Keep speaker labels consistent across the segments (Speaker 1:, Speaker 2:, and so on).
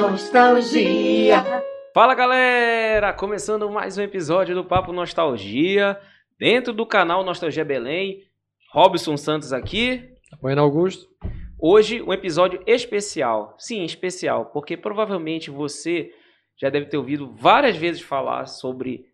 Speaker 1: Nostalgia. Fala galera, começando mais um episódio do Papo Nostalgia, dentro do canal Nostalgia Belém. Robson Santos aqui.
Speaker 2: Bueno Augusto.
Speaker 1: Hoje um episódio especial. Sim, especial, porque provavelmente você já deve ter ouvido várias vezes falar sobre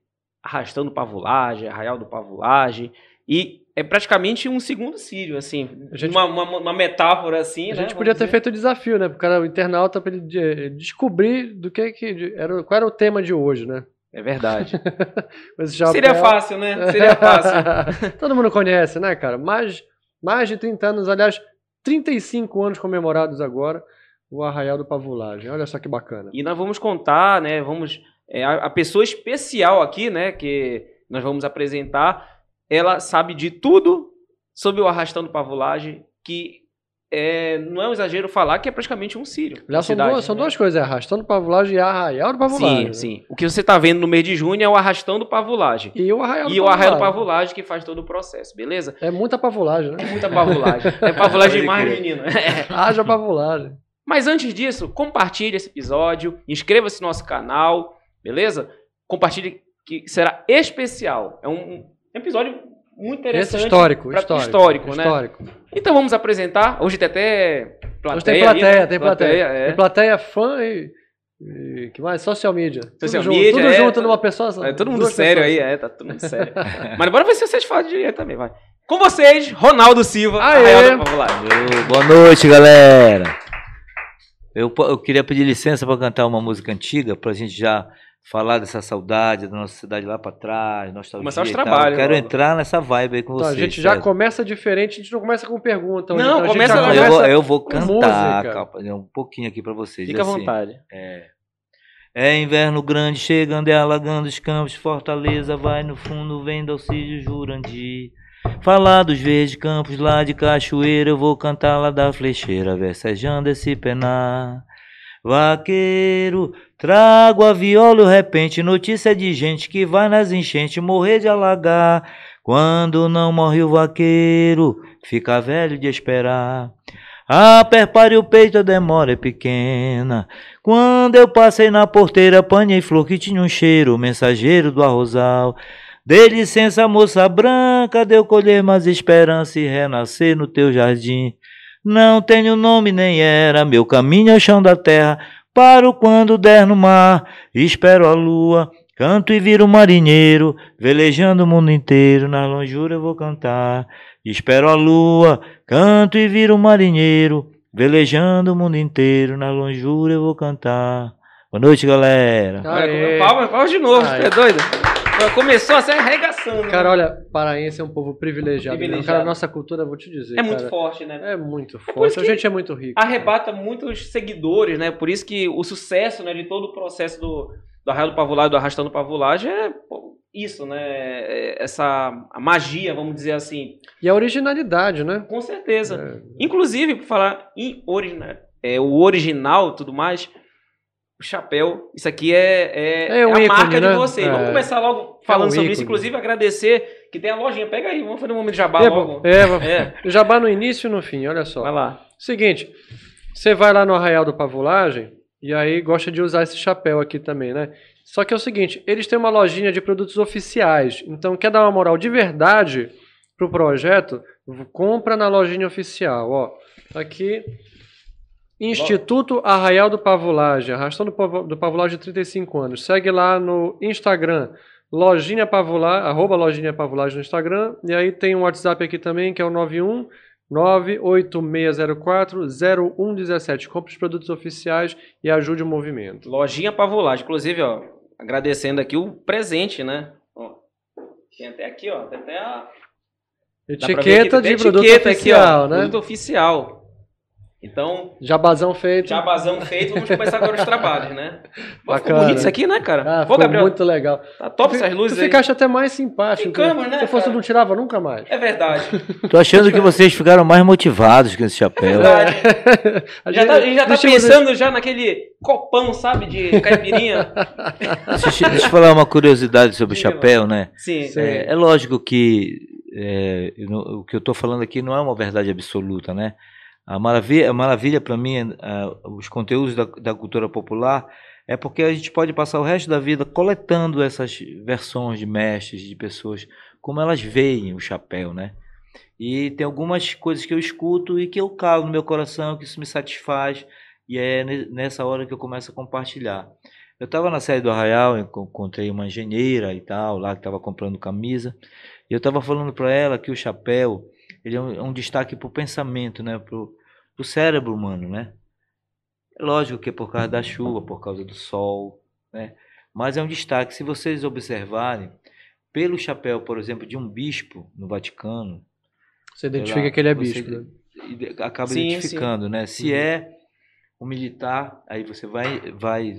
Speaker 1: Arrastando Pavulagem, Arraial do Pavulagem, e é praticamente um segundo sírio, assim,
Speaker 2: A gente-
Speaker 1: uma, uma, uma metáfora assim,
Speaker 2: A
Speaker 1: né,
Speaker 2: gente podia
Speaker 1: vamos
Speaker 2: ter
Speaker 1: dizer.
Speaker 2: feito o desafio, né? Pro cara, o internauta, pra ele de- descobrir do que que de- era, qual era o tema de hoje, né?
Speaker 1: É verdade.
Speaker 2: Mas já
Speaker 1: Seria fácil, né? Seria fácil.
Speaker 2: Todo mundo conhece, né, cara? Mais, mais de 30 anos, aliás, 35 anos comemorados agora, o Arraial do Pavulagem. Olha só que bacana.
Speaker 1: E nós vamos contar, né? Vamos. é, a, a pessoa especial aqui, né? Que nós vamos apresentar, ela sabe de tudo sobre o Arrastando Pavulagem, que é, não é um exagero falar que é praticamente um sírio.
Speaker 2: Já são,
Speaker 1: cidade,
Speaker 2: duas, são
Speaker 1: né?
Speaker 2: duas coisas, é Arrastando Pavulagem e Arraial do Pavulagem.
Speaker 1: Sim,
Speaker 2: né?
Speaker 1: sim. O que você está vendo no mês de junho é o Arrastando Pavulagem.
Speaker 2: E o Arraial do
Speaker 1: E o Arraial do
Speaker 2: Pavulagem.
Speaker 1: Pavulagem que faz todo o processo, beleza?
Speaker 2: É muita pavulagem, né?
Speaker 1: É muita pavulagem. É pavulagem demais, menino. É.
Speaker 2: Haja pavulagem.
Speaker 1: Mas antes disso, compartilhe esse episódio, inscreva-se no nosso canal, beleza? Compartilhe que será especial. É um episódio muito
Speaker 2: Esse
Speaker 1: interessante.
Speaker 2: histórico,
Speaker 1: pra-
Speaker 2: histórico.
Speaker 1: histórico, né?
Speaker 2: Histórico.
Speaker 1: Então vamos apresentar. Hoje tem até plateia.
Speaker 2: Hoje tem
Speaker 1: aí,
Speaker 2: plateia,
Speaker 1: né?
Speaker 2: tem plateia.
Speaker 1: é.
Speaker 2: Tem plateia fã e, e que mais? Social media.
Speaker 1: Social
Speaker 2: tudo
Speaker 1: media,
Speaker 2: junto, tudo
Speaker 1: é,
Speaker 2: junto
Speaker 1: tá-
Speaker 2: numa pessoa só.
Speaker 1: É todo mundo sério
Speaker 2: pessoas.
Speaker 1: aí, é, tá todo mundo sério. Mas bora ver se vocês falam direito também, vai. Com vocês, Ronaldo Silva.
Speaker 2: Aê!
Speaker 1: Arraial Pavulagem.
Speaker 3: Ô, boa noite, galera. Eu, eu queria pedir licença para cantar uma música antiga, para a gente já falar dessa saudade da nossa cidade lá para trás, nostalgia
Speaker 1: Começar os trabalhos
Speaker 3: Eu Quero entrar nessa vibe aí com
Speaker 2: Então,
Speaker 3: vocês.
Speaker 2: a gente já começa diferente, a gente não começa com pergunta.
Speaker 1: Não,
Speaker 2: então a gente
Speaker 1: começa.
Speaker 3: Não, eu, vou, eu vou
Speaker 2: com
Speaker 3: cantar, calma, um pouquinho aqui para vocês.
Speaker 1: Fica à
Speaker 3: assim.
Speaker 1: vontade.
Speaker 3: É. É inverno grande, chegando e alagando os campos, Fortaleza vai no fundo, vem Dalcídio Jurandir. Falar dos verdes campos lá de Cachoeira, eu vou cantar lá da flecheira, versejando esse penar. Vaqueiro, trago a viola o repente, notícia de gente que vai nas enchentes morrer de alagar. Quando não morre o vaqueiro, fica velho de esperar. A perpare o peito, a demora é pequena. Quando eu passei na porteira, apanhei flor que tinha um cheiro, mensageiro do arrozal. Dê licença, moça branca, de eu colher mais esperança e renascer no teu jardim. Não tenho nome nem era, meu caminho é o chão da terra. Paro quando der no mar, espero a lua, canto e viro marinheiro, velejando o mundo inteiro, na longura eu vou cantar. Espero a lua, canto e viro marinheiro, velejando o mundo inteiro, na longura eu vou cantar. Boa noite, galera.
Speaker 2: Aê.
Speaker 1: Palmas, palmas de novo,
Speaker 2: Aê.
Speaker 1: você é doido? Começou a ser arregaçando. né?
Speaker 2: Cara, olha, paraense é um povo privilegiado. né?
Speaker 1: Privilegiado.
Speaker 2: Cara, a nossa cultura, vou te dizer.
Speaker 1: é muito
Speaker 2: cara,
Speaker 1: forte, né?
Speaker 2: É muito
Speaker 1: por
Speaker 2: forte.
Speaker 1: isso
Speaker 2: A gente é muito rico.
Speaker 1: arrebata muitos seguidores, né? Por isso que o sucesso né, de todo o processo do, do Arraial do Pavulagem, do Arrastando Pavulagem é isso, né? É Essa a magia, vamos dizer assim.
Speaker 2: E a originalidade, né?
Speaker 1: Com certeza.
Speaker 2: É.
Speaker 1: Inclusive, por falar em original, é, o original e tudo mais, o chapéu, isso aqui é, é,
Speaker 2: É
Speaker 1: é
Speaker 2: um
Speaker 1: a
Speaker 2: ícone,
Speaker 1: marca de
Speaker 2: né?
Speaker 1: vocês.
Speaker 2: É.
Speaker 1: Vamos começar logo falando
Speaker 2: um
Speaker 1: sobre isso, inclusive agradecer que tem a lojinha. Pega aí, vamos fazer um momento de jabá
Speaker 2: É,
Speaker 1: logo.
Speaker 2: é,
Speaker 1: É,
Speaker 2: jabá no início e no fim, olha só.
Speaker 1: vai lá.
Speaker 2: Seguinte, você vai lá no Arraial do Pavulagem e aí gosta de usar esse chapéu aqui também, né? Só que é o seguinte, eles têm uma lojinha de produtos oficiais. Então, quer dar uma moral de verdade pro projeto, compra na lojinha oficial, ó. Aqui, Instituto Arraial do Pavulagem, arrastando do Pavulagem de 35 anos. Segue lá no Instagram, lojinha Pavulagem, arroba lojinha Pavulagem no Instagram. E aí tem um WhatsApp aqui também, que é o 91 98604 0117. Compre os produtos oficiais e ajude o movimento.
Speaker 1: Lojinha Pavulagem. Inclusive, ó, agradecendo aqui o presente, né? Ó, tem até aqui, ó. Tem até a.
Speaker 2: Etiqueta de produto
Speaker 1: etiqueta
Speaker 2: oficial,
Speaker 1: aqui, ó,
Speaker 2: né?
Speaker 1: Produto oficial. Então,
Speaker 2: Jabazão feito.
Speaker 1: jabazão feito, vamos começar agora os trabalhos, né? Pô, Ficou
Speaker 2: Bacana.
Speaker 1: bonito isso aqui, né, cara?
Speaker 2: Ah,
Speaker 1: Pô,
Speaker 2: ficou
Speaker 1: Gabriel,
Speaker 2: muito legal.
Speaker 1: tá top
Speaker 2: Tu
Speaker 1: essas luzes
Speaker 2: Tu
Speaker 1: aí.
Speaker 2: ficaste até mais simpático.
Speaker 1: Ficamos, né,
Speaker 2: Se fosse,
Speaker 1: cara?
Speaker 2: não tirava nunca mais.
Speaker 1: É verdade.
Speaker 3: Tô achando que vocês ficaram mais motivados com esse chapéu.
Speaker 1: verdade.
Speaker 2: A
Speaker 1: Já tá, já tá
Speaker 2: eu-
Speaker 1: pensando já naquele copão, sabe, de caipirinha.
Speaker 3: Deixa, eu- deixa eu falar uma curiosidade sobre o
Speaker 1: Diga,
Speaker 3: chapéu, né?
Speaker 1: Sim.
Speaker 2: Sim.
Speaker 3: É, é lógico que é, eu o que eu estou falando aqui não é uma verdade absoluta, né? A maravilha, a maravilha para mim, ah, os conteúdos da, da cultura popular, é porque a gente pode passar o resto da vida coletando essas versões de mestres, de pessoas, como elas veem o chapéu, né? E tem algumas coisas que eu escuto e que eu calo no meu coração, que isso me satisfaz, e é ne- nessa hora que eu começo a compartilhar. Eu estava na série do Arraial, encontrei uma engenheira e tal, lá que estava comprando camisa, e eu estava falando para ela que o chapéu ele é um, é um destaque para o pensamento, né? para o cérebro humano. Né? É lógico que é por causa da chuva, por causa do sol, né? mas é um destaque. Se vocês observarem, pelo chapéu, por exemplo, de um bispo no Vaticano,
Speaker 2: Você identifica
Speaker 3: lá,
Speaker 2: que ele é
Speaker 3: você
Speaker 2: bispo. né?
Speaker 3: acaba
Speaker 1: Sim,
Speaker 3: identificando, né? Se
Speaker 1: Uhum.
Speaker 3: é um militar, aí você vai, vai,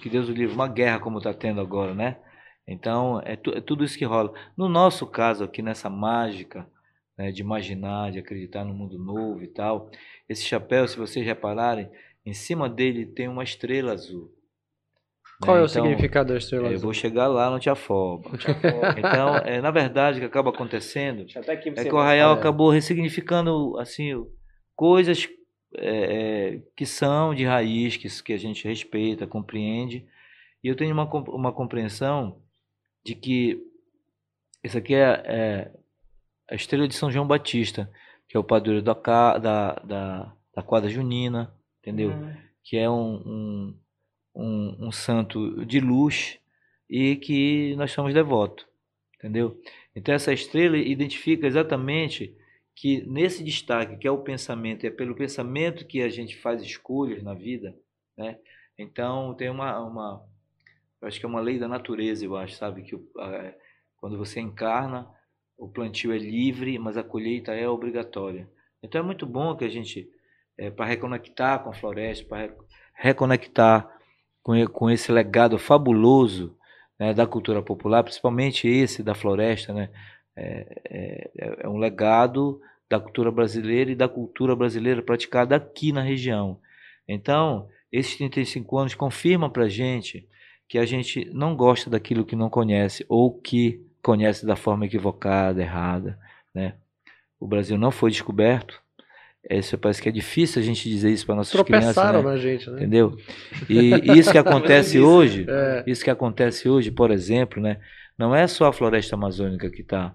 Speaker 3: que Deus o livre, uma guerra como está tendo agora, né? Então é, tu- é tudo isso que rola. No nosso caso aqui nessa mágica né, de imaginar, de acreditar no mundo novo e tal, esse chapéu, se vocês repararem, em cima dele tem uma estrela azul. né?
Speaker 2: Qual é o
Speaker 3: Então,
Speaker 2: significado da estrela
Speaker 3: é, Eu
Speaker 2: azul?
Speaker 3: vou chegar lá, não te afoba. Então, é, na verdade, o que acaba acontecendo é que o Arraial
Speaker 2: é.
Speaker 3: acabou ressignificando assim coisas é, é, que são de raiz, que, que a gente respeita, compreende. E eu tenho uma, uma compreensão de que isso aqui é, é a estrela de São João Batista, que é o padroeiro da, da, da, da quadra junina, entendeu?
Speaker 1: Hum.
Speaker 3: que é um, um, um, um santo de luz e que nós somos devotos, entendeu? Então essa estrela identifica exatamente que nesse destaque que é o pensamento, é pelo pensamento que a gente faz escolhas na vida, né? Então tem uma, uma acho que é uma lei da natureza, eu acho, sabe que quando você encarna, o plantio é livre, mas a colheita é obrigatória. Então é muito bom que a gente para reconectar com a floresta, para reconectar com, com esse legado fabuloso né, da cultura popular, principalmente esse da floresta, né? É, é- é um legado da cultura brasileira e da cultura brasileira praticada aqui na região. Então, esses 35 anos confirmam para a gente que a gente não gosta daquilo que não conhece ou que conhece da forma equivocada, errada. Né? O Brasil não foi descoberto. Isso parece que é difícil a gente dizer isso para nossas crianças.
Speaker 2: Tropeçaram
Speaker 3: né?
Speaker 2: na gente, né?
Speaker 3: Entendeu? E isso que acontece hoje,
Speaker 2: É.
Speaker 3: isso que acontece hoje, por exemplo, né, não é só a floresta amazônica que está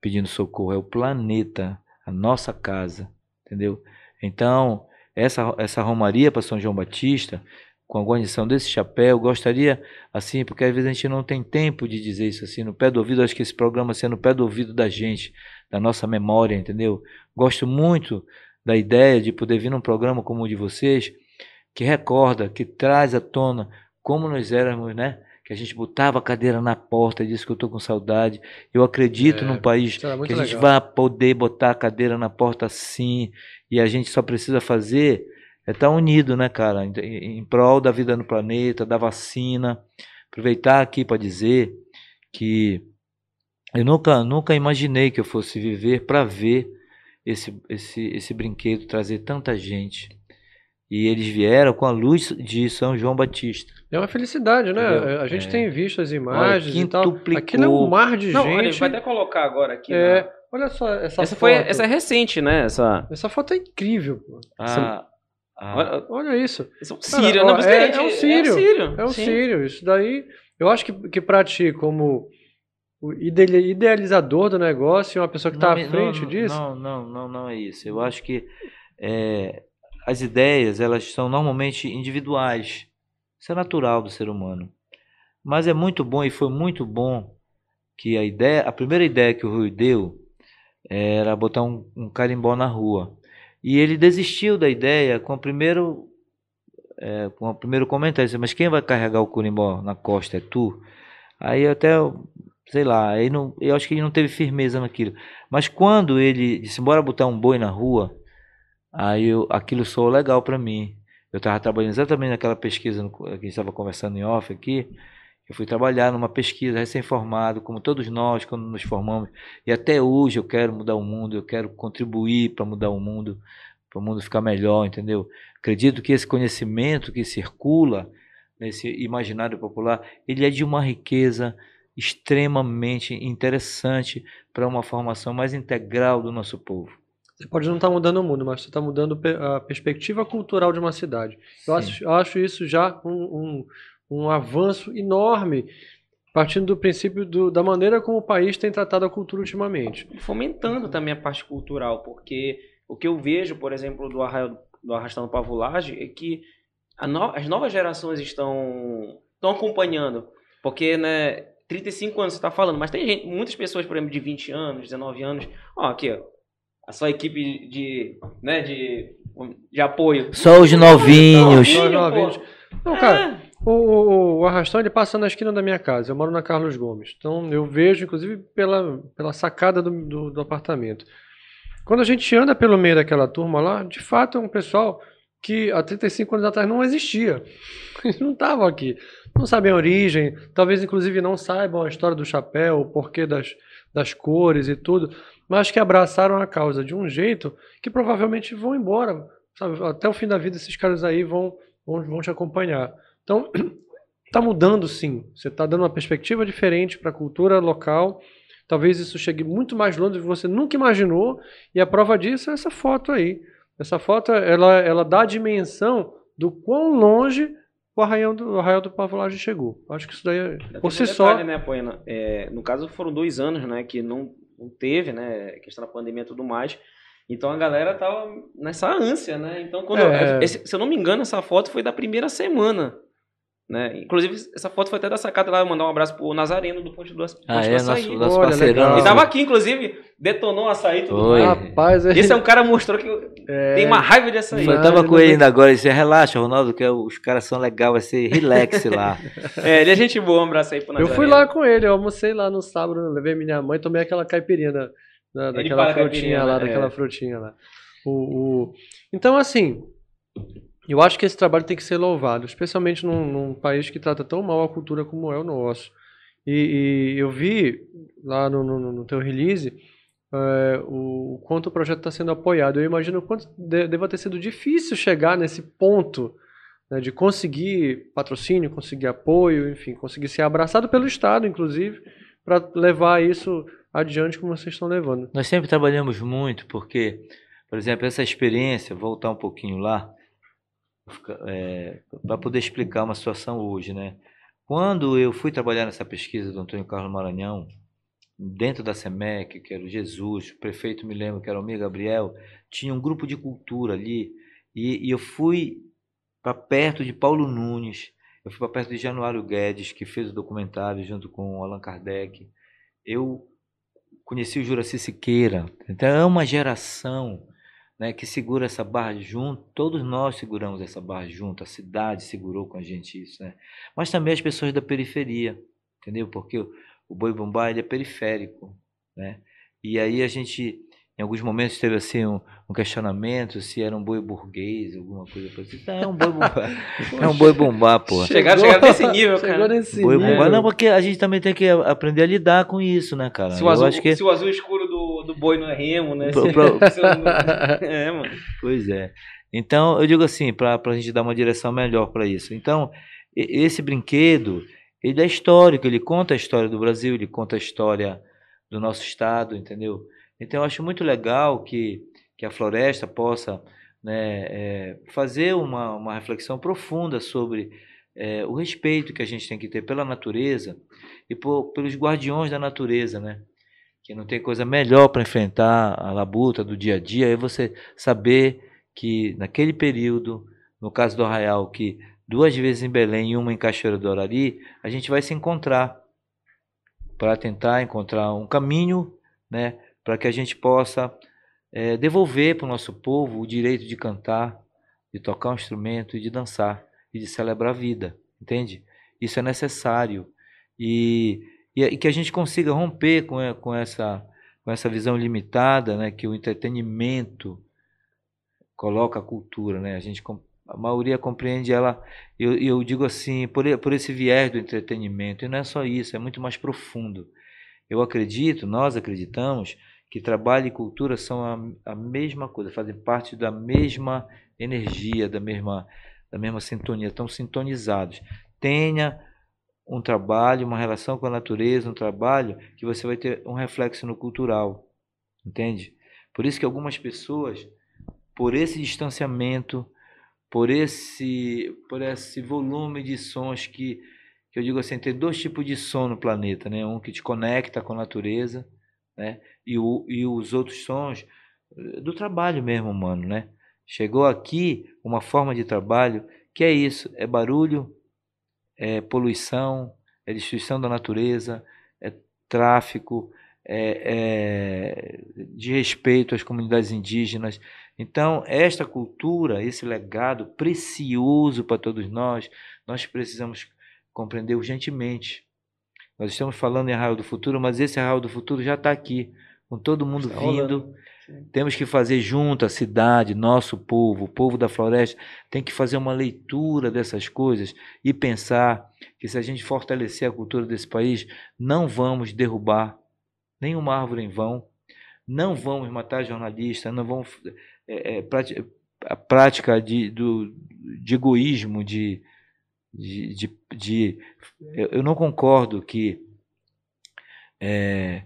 Speaker 3: pedindo socorro, é o planeta, a nossa casa, entendeu? Então, essa, essa romaria para São João Batista, com a guarnição desse chapéu, gostaria, assim, porque às vezes a gente não tem tempo de dizer isso assim, no pé do ouvido, acho que esse programa sendo no pé do ouvido da gente, da nossa memória, entendeu? Gosto muito da ideia de poder vir num programa como o de vocês, que recorda, que traz à tona como nós éramos, né? Que a gente botava a cadeira na porta e disse que eu estou com saudade. Eu acredito
Speaker 2: É,
Speaker 3: num país que a gente
Speaker 2: legal.
Speaker 3: vai poder botar a cadeira na porta sim, e a gente só precisa fazer é estar unido, né, cara, em, em prol da vida no planeta, da vacina. Aproveitar aqui para dizer que eu nunca, nunca imaginei que eu fosse viver para ver esse, esse, esse brinquedo trazer tanta gente. E eles vieram com a luz de São João Batista.
Speaker 2: É uma felicidade, né?
Speaker 3: Entendeu?
Speaker 2: A gente
Speaker 3: É.
Speaker 2: tem visto as imagens e tal.
Speaker 3: quintuplicou.
Speaker 2: Aquilo é um mar de
Speaker 1: Não, olha,
Speaker 2: gente.
Speaker 1: vai até colocar agora aqui.
Speaker 2: É,
Speaker 1: né?
Speaker 2: olha só essa,
Speaker 1: Essa
Speaker 2: foto.
Speaker 1: foi, essa é recente, né? Essa.
Speaker 2: Essa foto é incrível. Pô.
Speaker 3: Ah, ah,
Speaker 1: Olha,
Speaker 2: Olha isso.
Speaker 1: esse é um sírio,
Speaker 2: ó,
Speaker 1: mas
Speaker 2: é- é um sírio.
Speaker 1: sírio.
Speaker 2: É um
Speaker 1: sim.
Speaker 2: sírio. Isso daí, eu acho que, que pra ti, como o ide- idealizador do negócio, e uma pessoa que está à frente
Speaker 3: não,
Speaker 2: disso,
Speaker 3: Não, não, não, não é isso. Eu acho que é, as ideias, elas são normalmente individuais. Isso é natural do ser humano. Mas é muito bom e foi muito bom que a ideia, a primeira ideia que o Rui deu era botar um, um carimbó na rua. E ele desistiu da ideia com o primeiro é, com o primeiro comentário, disse, mas quem vai carregar o carimbó na costa é tu? Aí até, sei lá, aí não, eu acho que ele não teve firmeza naquilo. Mas quando ele disse, bora botar um boi na rua, Aí eu, aquilo soou legal para mim. Eu estava trabalhando exatamente naquela pesquisa no, que a gente estava conversando em off aqui. Eu fui trabalhar numa pesquisa recém-formado, como todos nós quando nos formamos. E até hoje eu quero mudar o mundo, eu quero contribuir para mudar o mundo, para o mundo ficar melhor, entendeu? Acredito que esse conhecimento que circula nesse imaginário popular, ele é de uma riqueza extremamente interessante para uma formação mais integral do nosso povo.
Speaker 2: Você pode não estar tá mudando o mundo, mas você está mudando a perspectiva cultural de uma cidade. Eu acho, eu acho, isso já um, um, um, avanço enorme, partindo do princípio do, da maneira como o país tem tratado a cultura ultimamente.
Speaker 1: Fomentando também a parte cultural, porque o que eu vejo, por exemplo, do, arraio, do Arrastando Pavulagem é que no, as novas gerações estão, estão acompanhando. Porque, né, 35 anos você está falando, mas tem gente, muitas pessoas, por exemplo, de 20 anos, 19 anos. Ó, aqui, ó, a sua equipe de, né, de, de apoio.
Speaker 3: Só os novinhos. Só
Speaker 2: os novinhos. Não, cara, é. O, o, o, arrastão ele passa na esquina da minha casa. Eu moro na Carlos Gomes. Então eu vejo, inclusive, pela, pela sacada do, do, do apartamento. Quando a gente anda pelo meio daquela turma lá, de fato é um pessoal que há 35 anos atrás não existia. Eles não estavam aqui. Não sabem a origem, talvez inclusive não saibam a história do chapéu, o porquê das, das cores e tudo mas que abraçaram a causa de um jeito que provavelmente vão embora. Sabe? Até o fim da vida, esses caras aí vão, vão, vão te acompanhar. Então, está mudando sim. Você está dando uma perspectiva diferente para a cultura local. Talvez isso chegue muito mais longe do que você nunca imaginou. E a prova disso é essa foto aí. Essa foto ela, ela dá a dimensão do quão longe o arraial do, o arraial do Pavolagem chegou. Acho que isso daí, é, por si detalhe,
Speaker 1: só... Né, Poena? É, no caso, foram dois anos né, que não não teve, né? Questão da pandemia e tudo mais. Então a galera tava nessa ânsia, né? Então, quando é. eu, se eu não me engano, essa foto foi da primeira semana. Né? Inclusive, essa foto foi até da sacada lá, mandar um abraço pro Nazareno do Ponte do, Ponte
Speaker 3: ah,
Speaker 1: do
Speaker 3: é, Açaí. Nosso, nosso parceirão.
Speaker 1: Ele tava aqui, inclusive, detonou o açaí tudo Oi. Rapaz, Esse é um cara mostrou que é... tem uma raiva de açaí.
Speaker 3: Eu tava com ele ainda agora, ele disse, relaxa, Ronaldo, que os caras são legais, vai ser relax lá.
Speaker 1: é, ele é gente boa, um abraço aí pro
Speaker 2: Nazareno. Eu fui lá com ele, eu almocei lá no sábado, levei minha mãe, tomei aquela caipirinha da, da daquela frutinha lá, né? daquela é. frutinha lá. O, o... Então, assim, eu acho que esse trabalho tem que ser louvado, especialmente num, num país que trata tão mal a cultura como é o nosso. E, e eu vi lá no, no, no teu release é, o, o, quanto o projeto está sendo apoiado. Eu imagino o quanto de, deva ter sido difícil chegar nesse ponto né, de conseguir patrocínio, conseguir apoio, enfim, conseguir ser abraçado pelo Estado, inclusive, para levar isso adiante como vocês estão levando.
Speaker 3: Nós sempre trabalhamos muito porque, por exemplo, essa experiência, voltar um pouquinho lá, é, para poder explicar uma situação hoje, né? Quando eu fui trabalhar nessa pesquisa do Antônio Carlos Maranhão, dentro da SEMEC, que era o Jesus, o prefeito me lembro que era o Miguel Gabriel, tinha um grupo de cultura ali, e, e eu fui para perto de Paulo Nunes, eu fui para perto de Januário Guedes, que fez o documentário junto com Allan Kardec. Eu conheci o Juraci Siqueira. Então é uma geração né, que segura essa barra junto, todos nós seguramos essa barra junto, a cidade segurou com a gente isso, né? Mas também as pessoas da periferia, entendeu? Porque o, o Boi Bumbá ele é periférico, né? E aí a gente em alguns momentos teve assim um, um, questionamento se era um boi burguês, alguma coisa assim. é um boi bumbá. é um boi bumbá, pô.
Speaker 1: Chegaram, chegaram nesse nível, cara. Nesse
Speaker 3: boi nível. bumbá. Não, porque a gente também tem que aprender a lidar com isso, né, cara?
Speaker 1: Se o, azul, que... se o azul escuro do, do boi não é remo, né? Pro, pro...
Speaker 3: é, mano. Pois é. Então, eu digo assim, para a gente dar uma direção melhor para isso. Então, esse brinquedo, ele é histórico, ele conta a história do Brasil, ele conta a história do nosso estado, entendeu? Então, eu acho muito legal que, que a floresta possa né, é, fazer uma, uma reflexão profunda sobre é, o respeito que a gente tem que ter pela natureza e por, pelos guardiões da natureza, né? Que não tem coisa melhor para enfrentar a labuta do dia a dia é você saber que naquele período, no caso do Arraial, que duas vezes em Belém e uma em Cachoeira do Orari, a gente vai se encontrar para tentar encontrar um caminho, né, para que a gente possa é, devolver para o nosso povo o direito de cantar, de tocar um instrumento e de dançar e de celebrar a vida, entende? Isso é necessário e, e, que a gente consiga romper com, com, essa, com essa visão limitada, né, que o entretenimento coloca a cultura, né? A gente a maioria compreende ela, eu, eu digo assim, por, por esse viés do entretenimento, e não é só isso, é muito mais profundo. Eu acredito, nós acreditamos, que trabalho e cultura são a, a mesma coisa, fazem parte da mesma energia, da mesma, da mesma sintonia, estão sintonizados. Tenha um trabalho, uma relação com a natureza, um trabalho que você vai ter um reflexo no cultural, entende? Por isso que algumas pessoas, por esse distanciamento, por esse, por esse volume de sons que, que eu digo assim, tem dois tipos de som no planeta, né? Um que te conecta com a natureza, né? E, o, e os outros sons eh, do trabalho mesmo humano, né? Chegou aqui uma forma de trabalho que é isso, é barulho, é poluição, é destruição da natureza, é tráfico, é, é de respeito às comunidades indígenas. Então, esta cultura, esse legado precioso para todos nós, nós precisamos compreender urgentemente. Nós estamos falando em Arraial do Futuro, mas esse Arraial do Futuro já está aqui, com todo mundo está vindo. Temos que fazer junto a cidade, nosso povo, o povo da floresta, tem que fazer uma leitura dessas coisas e pensar que se a gente fortalecer a cultura desse país, não vamos derrubar nenhuma árvore em vão, não vamos matar jornalistas, não vamos é, é, a prática de, do, de egoísmo, de, de, de, de eu não concordo que é,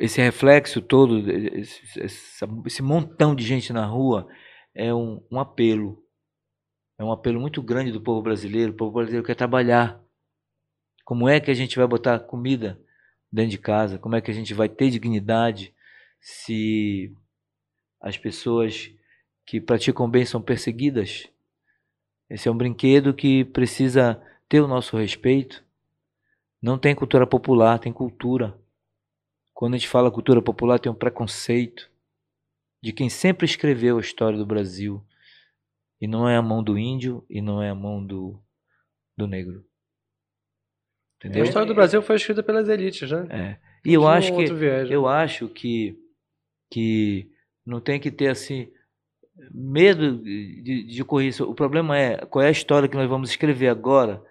Speaker 3: esse reflexo todo, esse, esse, montão de gente na rua, é um, um apelo. É um apelo muito grande do povo brasileiro. O povo brasileiro quer trabalhar. Como é que a gente vai botar comida dentro de casa? Como é que a gente vai ter dignidade se as pessoas que praticam bem são perseguidas? Esse é um brinquedo que precisa ter o nosso respeito. Não tem cultura popular, tem cultura. Quando a gente fala cultura popular, tem um preconceito de quem sempre escreveu a história do Brasil. E não é a mão do índio e não é a mão do, do negro.
Speaker 2: Entendeu? A história do Brasil foi escrita pelas elites, né?
Speaker 3: É. E eu acho que viés, eu acho que que não tem que ter assim medo de, de correr isso. O problema é qual é a história que nós vamos escrever agora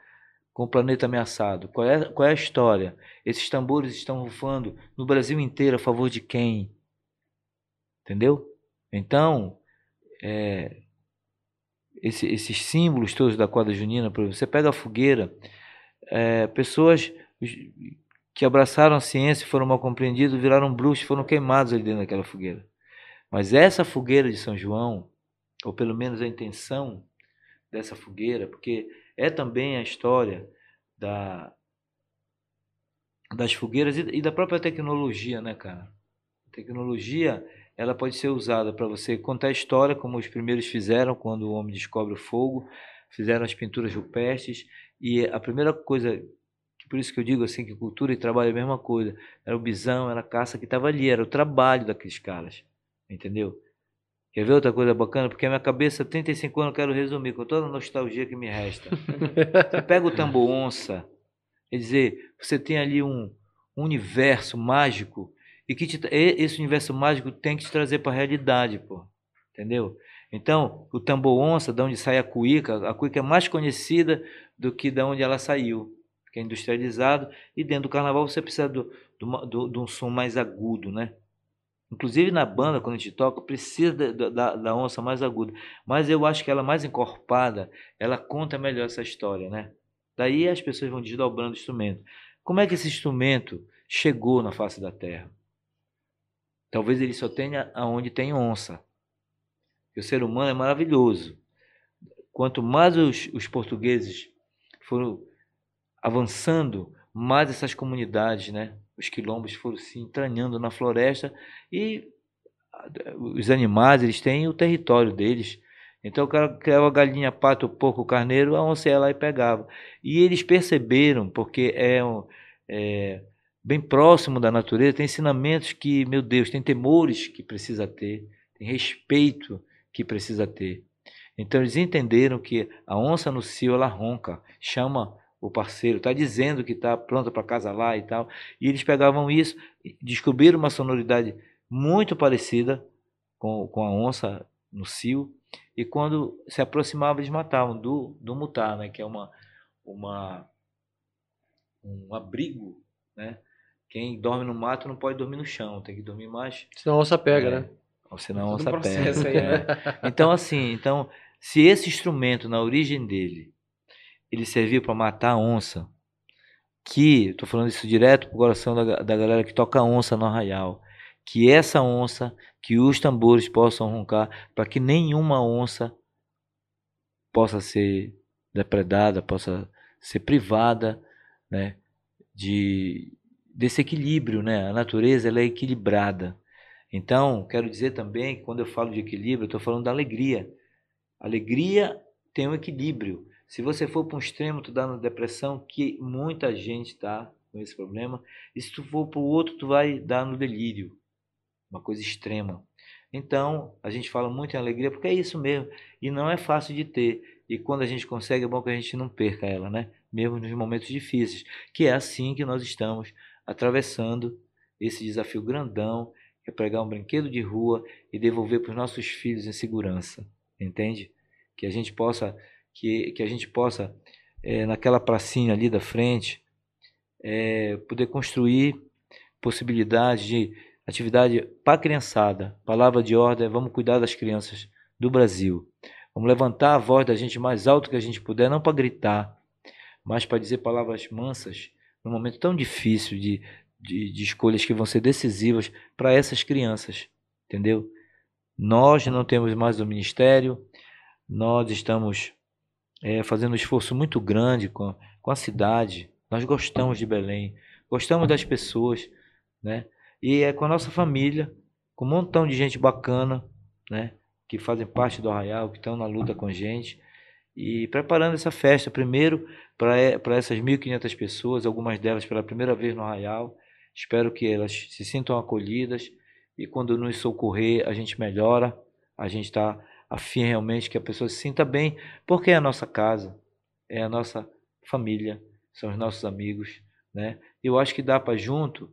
Speaker 3: com o planeta ameaçado? Qual é, qual é a história? Esses tambores estão rufando no Brasil inteiro a favor de quem? Entendeu? Então, é, esse, esses símbolos todos da quadra junina, por exemplo, você pega a fogueira, é, pessoas que abraçaram a ciência foram mal compreendidos, viraram bruxos, foram queimados ali dentro daquela fogueira. Mas essa fogueira de São João, ou pelo menos a intenção dessa fogueira, porque é também a história da, das fogueiras e, e da própria tecnologia, né, cara? A tecnologia ela pode ser usada para você contar a história, como os primeiros fizeram quando o homem descobre o fogo, fizeram as pinturas rupestres, e a primeira coisa, por isso que eu digo assim, que cultura e trabalho é a mesma coisa, era o bisão, era a caça que estava ali, era o trabalho daqueles caras, entendeu? Quer ver outra coisa bacana? Porque a minha cabeça, 35 anos, eu quero resumir com toda a nostalgia que me resta. você pega o tambor onça, quer dizer, você tem ali um, universo mágico e que te, esse universo mágico tem que te trazer para a realidade, pô. Entendeu? Então, o tambor onça, da onde sai a cuíca, a cuíca é mais conhecida do que da onde ela saiu, que é industrializado, e dentro do carnaval você precisa do, do, do, de um som mais agudo, né? Inclusive na banda, quando a gente toca, precisa da, da, da, onça mais aguda. Mas eu acho que ela mais encorpada, ela conta melhor essa história, né? Daí as pessoas vão desdobrando o instrumento. Como é que esse instrumento chegou na face da terra? Talvez ele só tenha aonde tem onça. o ser humano é maravilhoso. Quanto mais os, os portugueses foram avançando, mais essas comunidades, né? Os quilombos foram se entranhando na floresta e os animais eles têm o território deles. Então o cara criava galinha, pato, porco, carneiro, a onça ia lá e pegava. E eles perceberam, porque é, é bem próximo da natureza, tem ensinamentos que, meu Deus, tem temores que precisa ter, tem respeito que precisa ter. Então eles entenderam que a onça no cio ela ronca, chama o parceiro, está dizendo que está pronta para casa lá e tal. E eles pegavam isso, descobriram uma sonoridade muito parecida com, com a onça no cio, E quando se aproximavam, eles matavam do, do mutar, né? Que é uma, uma, um abrigo, né? Quem dorme no mato não pode dormir no chão, tem que dormir mais.
Speaker 2: Senão a onça pega,
Speaker 3: é,
Speaker 2: né?
Speaker 3: Ou senão a
Speaker 1: Todo um
Speaker 3: onça pega.
Speaker 1: aí,
Speaker 3: é.
Speaker 1: né?
Speaker 3: Então, assim, então, se esse instrumento, na origem dele, ele serviu para matar a onça, que, estou falando isso direto pro coração da, da galera que toca onça no arraial, que essa onça, que os tambores possam roncar, para que nenhuma onça possa ser depredada, possa ser privada, né, de desse equilíbrio, né? A natureza ela é equilibrada. Então, quero dizer também que quando eu falo de equilíbrio, eu estou falando da alegria. Alegria tem um equilíbrio. Se você for para um extremo, tu dá na depressão, que muita gente está com esse problema. E se tu for para o outro, tu vai dar no delírio. Uma coisa extrema. Então, a gente fala muito em alegria porque é isso mesmo. E não é fácil de ter. E quando a gente consegue, é bom que a gente não perca ela, né? Mesmo nos momentos difíceis. Que é assim que nós estamos atravessando esse desafio grandão, que é pegar um brinquedo de rua e devolver para os nossos filhos em segurança. Entende? Que a gente possa, que, que a gente possa eh, naquela pracinha ali da frente, eh, poder construir possibilidades de atividade para a criançada. Palavra de ordem é vamos cuidar das crianças do Brasil. Vamos levantar a voz da gente mais alto que a gente puder, não para gritar, mas para dizer palavras mansas num momento tão difícil de, de, de escolhas que vão ser decisivas para essas crianças, entendeu? Nós não temos mais o ministério, nós estamos eh, fazendo um esforço muito grande com, com a cidade, nós gostamos de Belém, gostamos das pessoas, né? E é com a nossa família, com um montão de gente bacana, né? Que fazem parte do Arraial, que estão na luta com a gente. E preparando essa festa, primeiro, para essas 1.500 pessoas, algumas delas pela primeira vez no Arraial. Espero que elas se sintam acolhidas. E quando nos socorrer, a gente melhora. A gente está afim realmente que a pessoa se sinta bem, porque é a nossa casa, é a nossa família, são os nossos amigos, né? Eu acho que dá para junto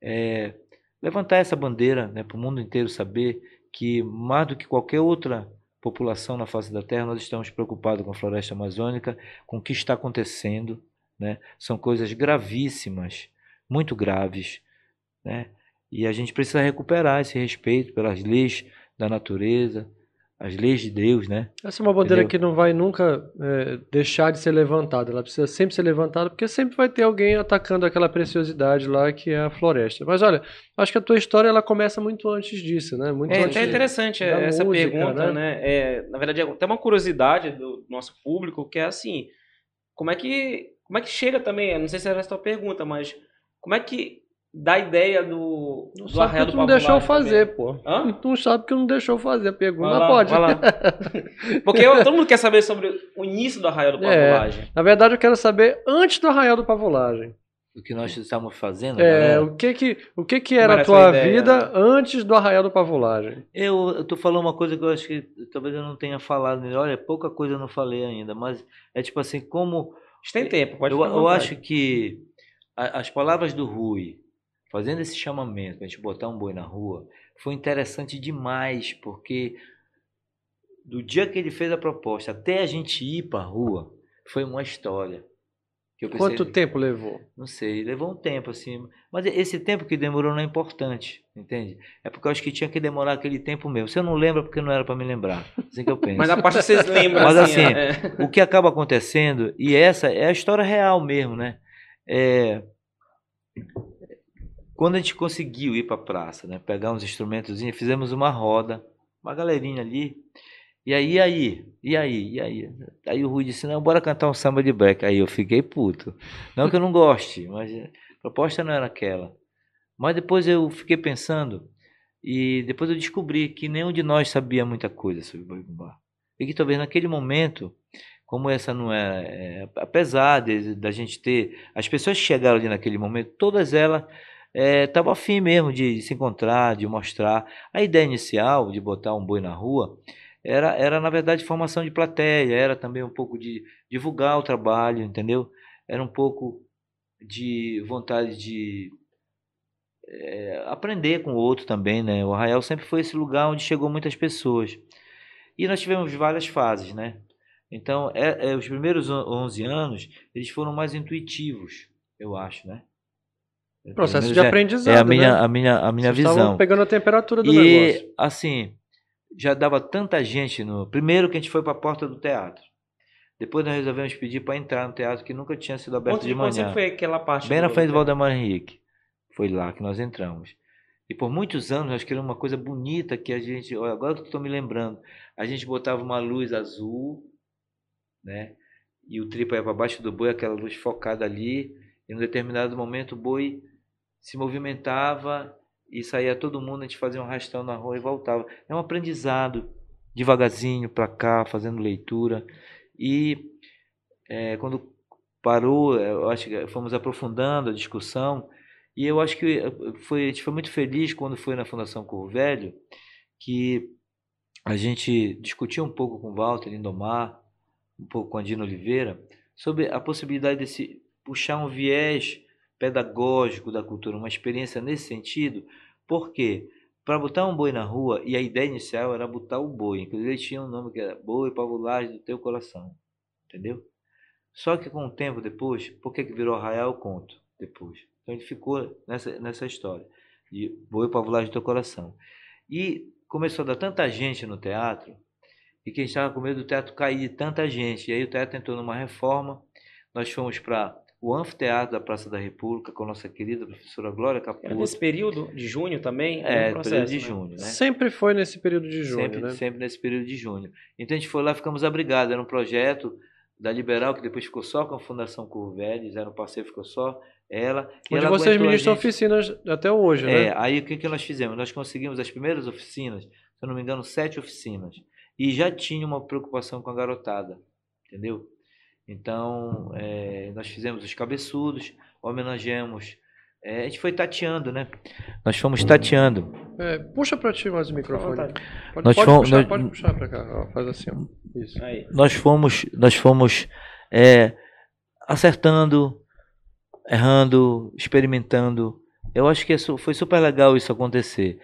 Speaker 3: é, levantar essa bandeira né, para o mundo inteiro saber que, mais do que qualquer outra população na face da Terra, nós estamos preocupados com a floresta amazônica, com o que está acontecendo. Né? São coisas gravíssimas, muito graves. Né? E a gente precisa recuperar esse respeito pelas leis da natureza, as leis de Deus, né?
Speaker 2: Essa é uma bandeira
Speaker 3: Entendeu?
Speaker 2: que não vai nunca é, deixar de ser levantada. Ela precisa sempre ser levantada, porque sempre vai ter alguém atacando aquela preciosidade lá que é a floresta. Mas olha, acho que a tua história ela começa muito antes disso, né? Muito
Speaker 1: É
Speaker 2: antes
Speaker 1: até interessante essa
Speaker 2: música,
Speaker 1: pergunta,
Speaker 2: né?
Speaker 1: né? É, na verdade, é até uma curiosidade do nosso público, que é assim, como é que, como é que chega também, não sei se era essa a tua pergunta, mas como é que dá a ideia do,
Speaker 2: Não
Speaker 1: do
Speaker 2: sabe
Speaker 1: arraial
Speaker 2: que
Speaker 1: do
Speaker 2: tu não deixou fazer,
Speaker 1: também?
Speaker 2: pô.
Speaker 1: Hã?
Speaker 2: Tu não sabe que eu não deixou eu fazer a pergunta.
Speaker 1: Lá,
Speaker 2: pode.
Speaker 1: lá. Porque eu- todo mundo quer saber sobre o início do arraial do
Speaker 2: É.
Speaker 1: Pavulagem.
Speaker 2: Na verdade, eu quero saber antes do Arraial do Pavulagem.
Speaker 3: O que nós estamos fazendo,
Speaker 2: É,
Speaker 3: galera.
Speaker 2: o que que, o que que era a tua
Speaker 1: ideia,
Speaker 2: vida
Speaker 1: né?
Speaker 2: antes do Arraial do Pavulagem?
Speaker 3: Eu, eu tô falando uma coisa que eu acho que talvez eu não tenha falado. Olha, pouca coisa eu não falei ainda, mas é tipo assim, como
Speaker 1: A gente tem tempo, pode
Speaker 3: eu, eu acho que a- as palavras do Rui, fazendo esse chamamento pra gente botar um boi na rua, foi interessante demais, porque do dia que ele fez a proposta até a gente ir pra rua, foi uma história. Que eu pensei-
Speaker 2: Quanto tempo levou?
Speaker 3: Não sei, levou um tempo assim. Mas esse tempo que demorou não é importante, entende? É porque eu acho que tinha que demorar aquele tempo mesmo. Você não lembra porque não era para me lembrar. Assim que eu penso.
Speaker 1: Mas a parte que vocês lembram,
Speaker 3: Mas
Speaker 1: assim,
Speaker 3: assim,
Speaker 1: é-
Speaker 3: O que acaba acontecendo, e essa é a história real mesmo, né? É, Quando a gente conseguiu ir para a praça, né? Pegar uns instrumentos, fizemos uma roda, uma galerinha ali. E aí, e aí? E aí? E aí? Aí o Rui disse, não, bora cantar um samba de break. Aí eu fiquei puto. Não que eu não goste, mas a proposta não era aquela. Mas depois eu fiquei pensando e depois eu descobri que nenhum de nós sabia muita coisa sobre Boi Bumbá. E que talvez naquele momento, como essa não é, é apesar da gente ter as pessoas que chegaram ali naquele momento, todas elas estavam é, afim mesmo de, de se encontrar, de mostrar. A ideia inicial de botar um boi na rua era, era na verdade formação de plateia, era também um pouco de divulgar o trabalho, entendeu? Era um pouco de vontade de é, aprender com o outro também, né? O Arraial sempre foi esse lugar onde chegou muitas pessoas. E nós tivemos várias fases, né? Então, é, é, os primeiros 11 anos, eles foram mais intuitivos, eu acho, né?
Speaker 2: Processo de é, aprendizado,
Speaker 3: É a minha,
Speaker 2: né?
Speaker 3: a minha, a minha
Speaker 2: Vocês
Speaker 3: visão.
Speaker 2: pegando a temperatura do
Speaker 3: e,
Speaker 2: negócio.
Speaker 3: assim, já dava tanta gente no... Primeiro que a gente foi para a porta do teatro. Depois nós resolvemos pedir para entrar no teatro que nunca tinha sido aberto
Speaker 1: Onde,
Speaker 3: de
Speaker 1: onde
Speaker 3: manhã.
Speaker 1: sempre foi aquela parte?
Speaker 3: Bem na frente do Valdemar Henrique. Foi lá que nós entramos. E por muitos anos nós queríamos uma coisa bonita que a gente. Agora que estou me lembrando. A gente botava uma luz azul, né? E o tripa ia para baixo do boi, aquela luz focada ali. E num determinado momento o boi se movimentava e saía todo mundo, a gente fazia um arrastão na rua e voltava. É um aprendizado, devagarzinho para cá, fazendo leitura. E é, quando parou, eu acho que fomos aprofundando a discussão. E eu acho que foi, a gente foi muito feliz quando foi na Fundação Corvo Velho, que a gente discutiu um pouco com Walter Lindomar, um pouco com a Dina Oliveira, sobre a possibilidade de se puxar um viés pedagógico da cultura, uma experiência nesse sentido, porque para botar um boi na rua, e a ideia inicial era botar o boi, inclusive ele tinha um nome que era Boi Pavulagem do Teu Coração, entendeu? Só que com o tempo depois, por que, que virou Arraial eu conto depois? Então ele ficou nessa, nessa história, de Boi Pavulagem do Teu Coração. E começou a dar tanta gente no teatro, e que a gente estava com medo do teatro cair de tanta gente. E aí o teatro entrou numa reforma, nós fomos para o anfiteatro da Praça da República com a nossa querida professora Glória
Speaker 1: Era
Speaker 3: Caputo.
Speaker 1: nesse período de junho também?
Speaker 3: É,
Speaker 1: um processo,
Speaker 3: período de
Speaker 1: né?
Speaker 3: junho, né?
Speaker 2: Sempre foi nesse período de junho,
Speaker 3: sempre,
Speaker 2: né?
Speaker 3: sempre nesse período de junho. Então a gente foi lá, ficamos abrigados. Era um projeto da Liberal, que depois ficou só com a Fundação Curvelhos, era um parceiro, ficou só ela. e
Speaker 2: Onde
Speaker 3: ela
Speaker 2: vocês ministram
Speaker 3: gente.
Speaker 2: oficinas até hoje,
Speaker 3: É,
Speaker 2: né?
Speaker 3: aí o que, que nós fizemos? Nós conseguimos as primeiras oficinas, se eu não me engano, sete oficinas. E já tinha uma preocupação com a garotada, entendeu? Então, é, nós fizemos os cabeçudos, homenageamos. é, a gente foi tateando, né? Nós fomos tateando.
Speaker 2: É, puxa pra ti mais o microfone. Pode,
Speaker 3: Nós
Speaker 2: pode
Speaker 3: fomos-
Speaker 2: puxar,
Speaker 3: nós-
Speaker 2: pode puxar pra cá. ó, faz assim. Isso.
Speaker 1: Aí.
Speaker 3: Nós fomos, nós fomos é, acertando, errando, experimentando. Eu acho que isso- foi super legal isso acontecer.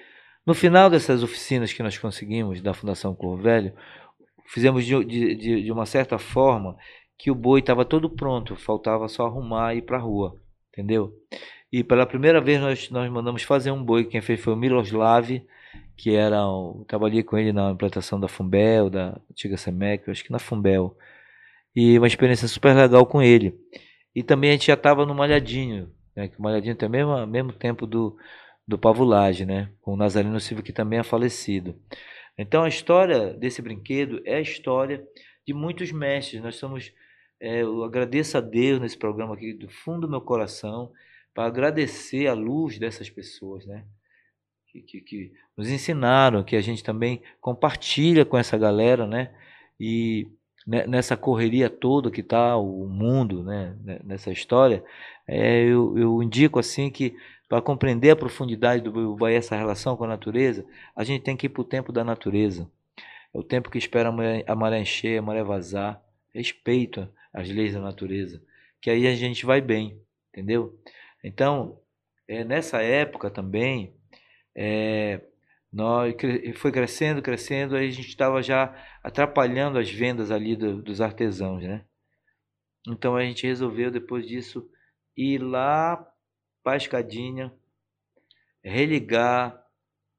Speaker 3: No final dessas oficinas que nós conseguimos da Fundação Cor Velho, fizemos de, de, de- de uma certa forma que o boi estava todo pronto, faltava só arrumar e ir para a rua, entendeu? E pela primeira vez nós, nós mandamos fazer um boi, quem fez foi o Miloslav, que era o, trabalhei com ele na implantação da Fumbel, da antiga Semec, acho que na Fumbel. E uma experiência super legal com ele. E também a gente já estava no Malhadinho, né? Que o Malhadinho tem o mesmo, mesmo tempo do, do Pavulage, né? Com o Nazareno Silva, que também é falecido. Então a história desse brinquedo é a história de muitos mestres. Nós somos. É, eu agradeço a Deus nesse programa aqui, do fundo do meu coração, para agradecer a luz dessas pessoas, né? Que, que, que nos ensinaram, que a gente também compartilha com essa galera, né? E ne- nessa correria toda que está o mundo, né? ne- Nessa história, é, eu, eu indico assim que para compreender a profundidade do Bahia, essa relação com a natureza, a gente tem que ir para o tempo da natureza. É o tempo que espera a maré encher, a maré vazar. Respeito as leis da natureza, que aí a gente vai bem, entendeu? Então, é, nessa época também, é, nós foi crescendo, crescendo, aí a gente estava já atrapalhando as vendas ali do- dos artesãos, né? Então a gente resolveu depois disso ir lá para a escadinha, religar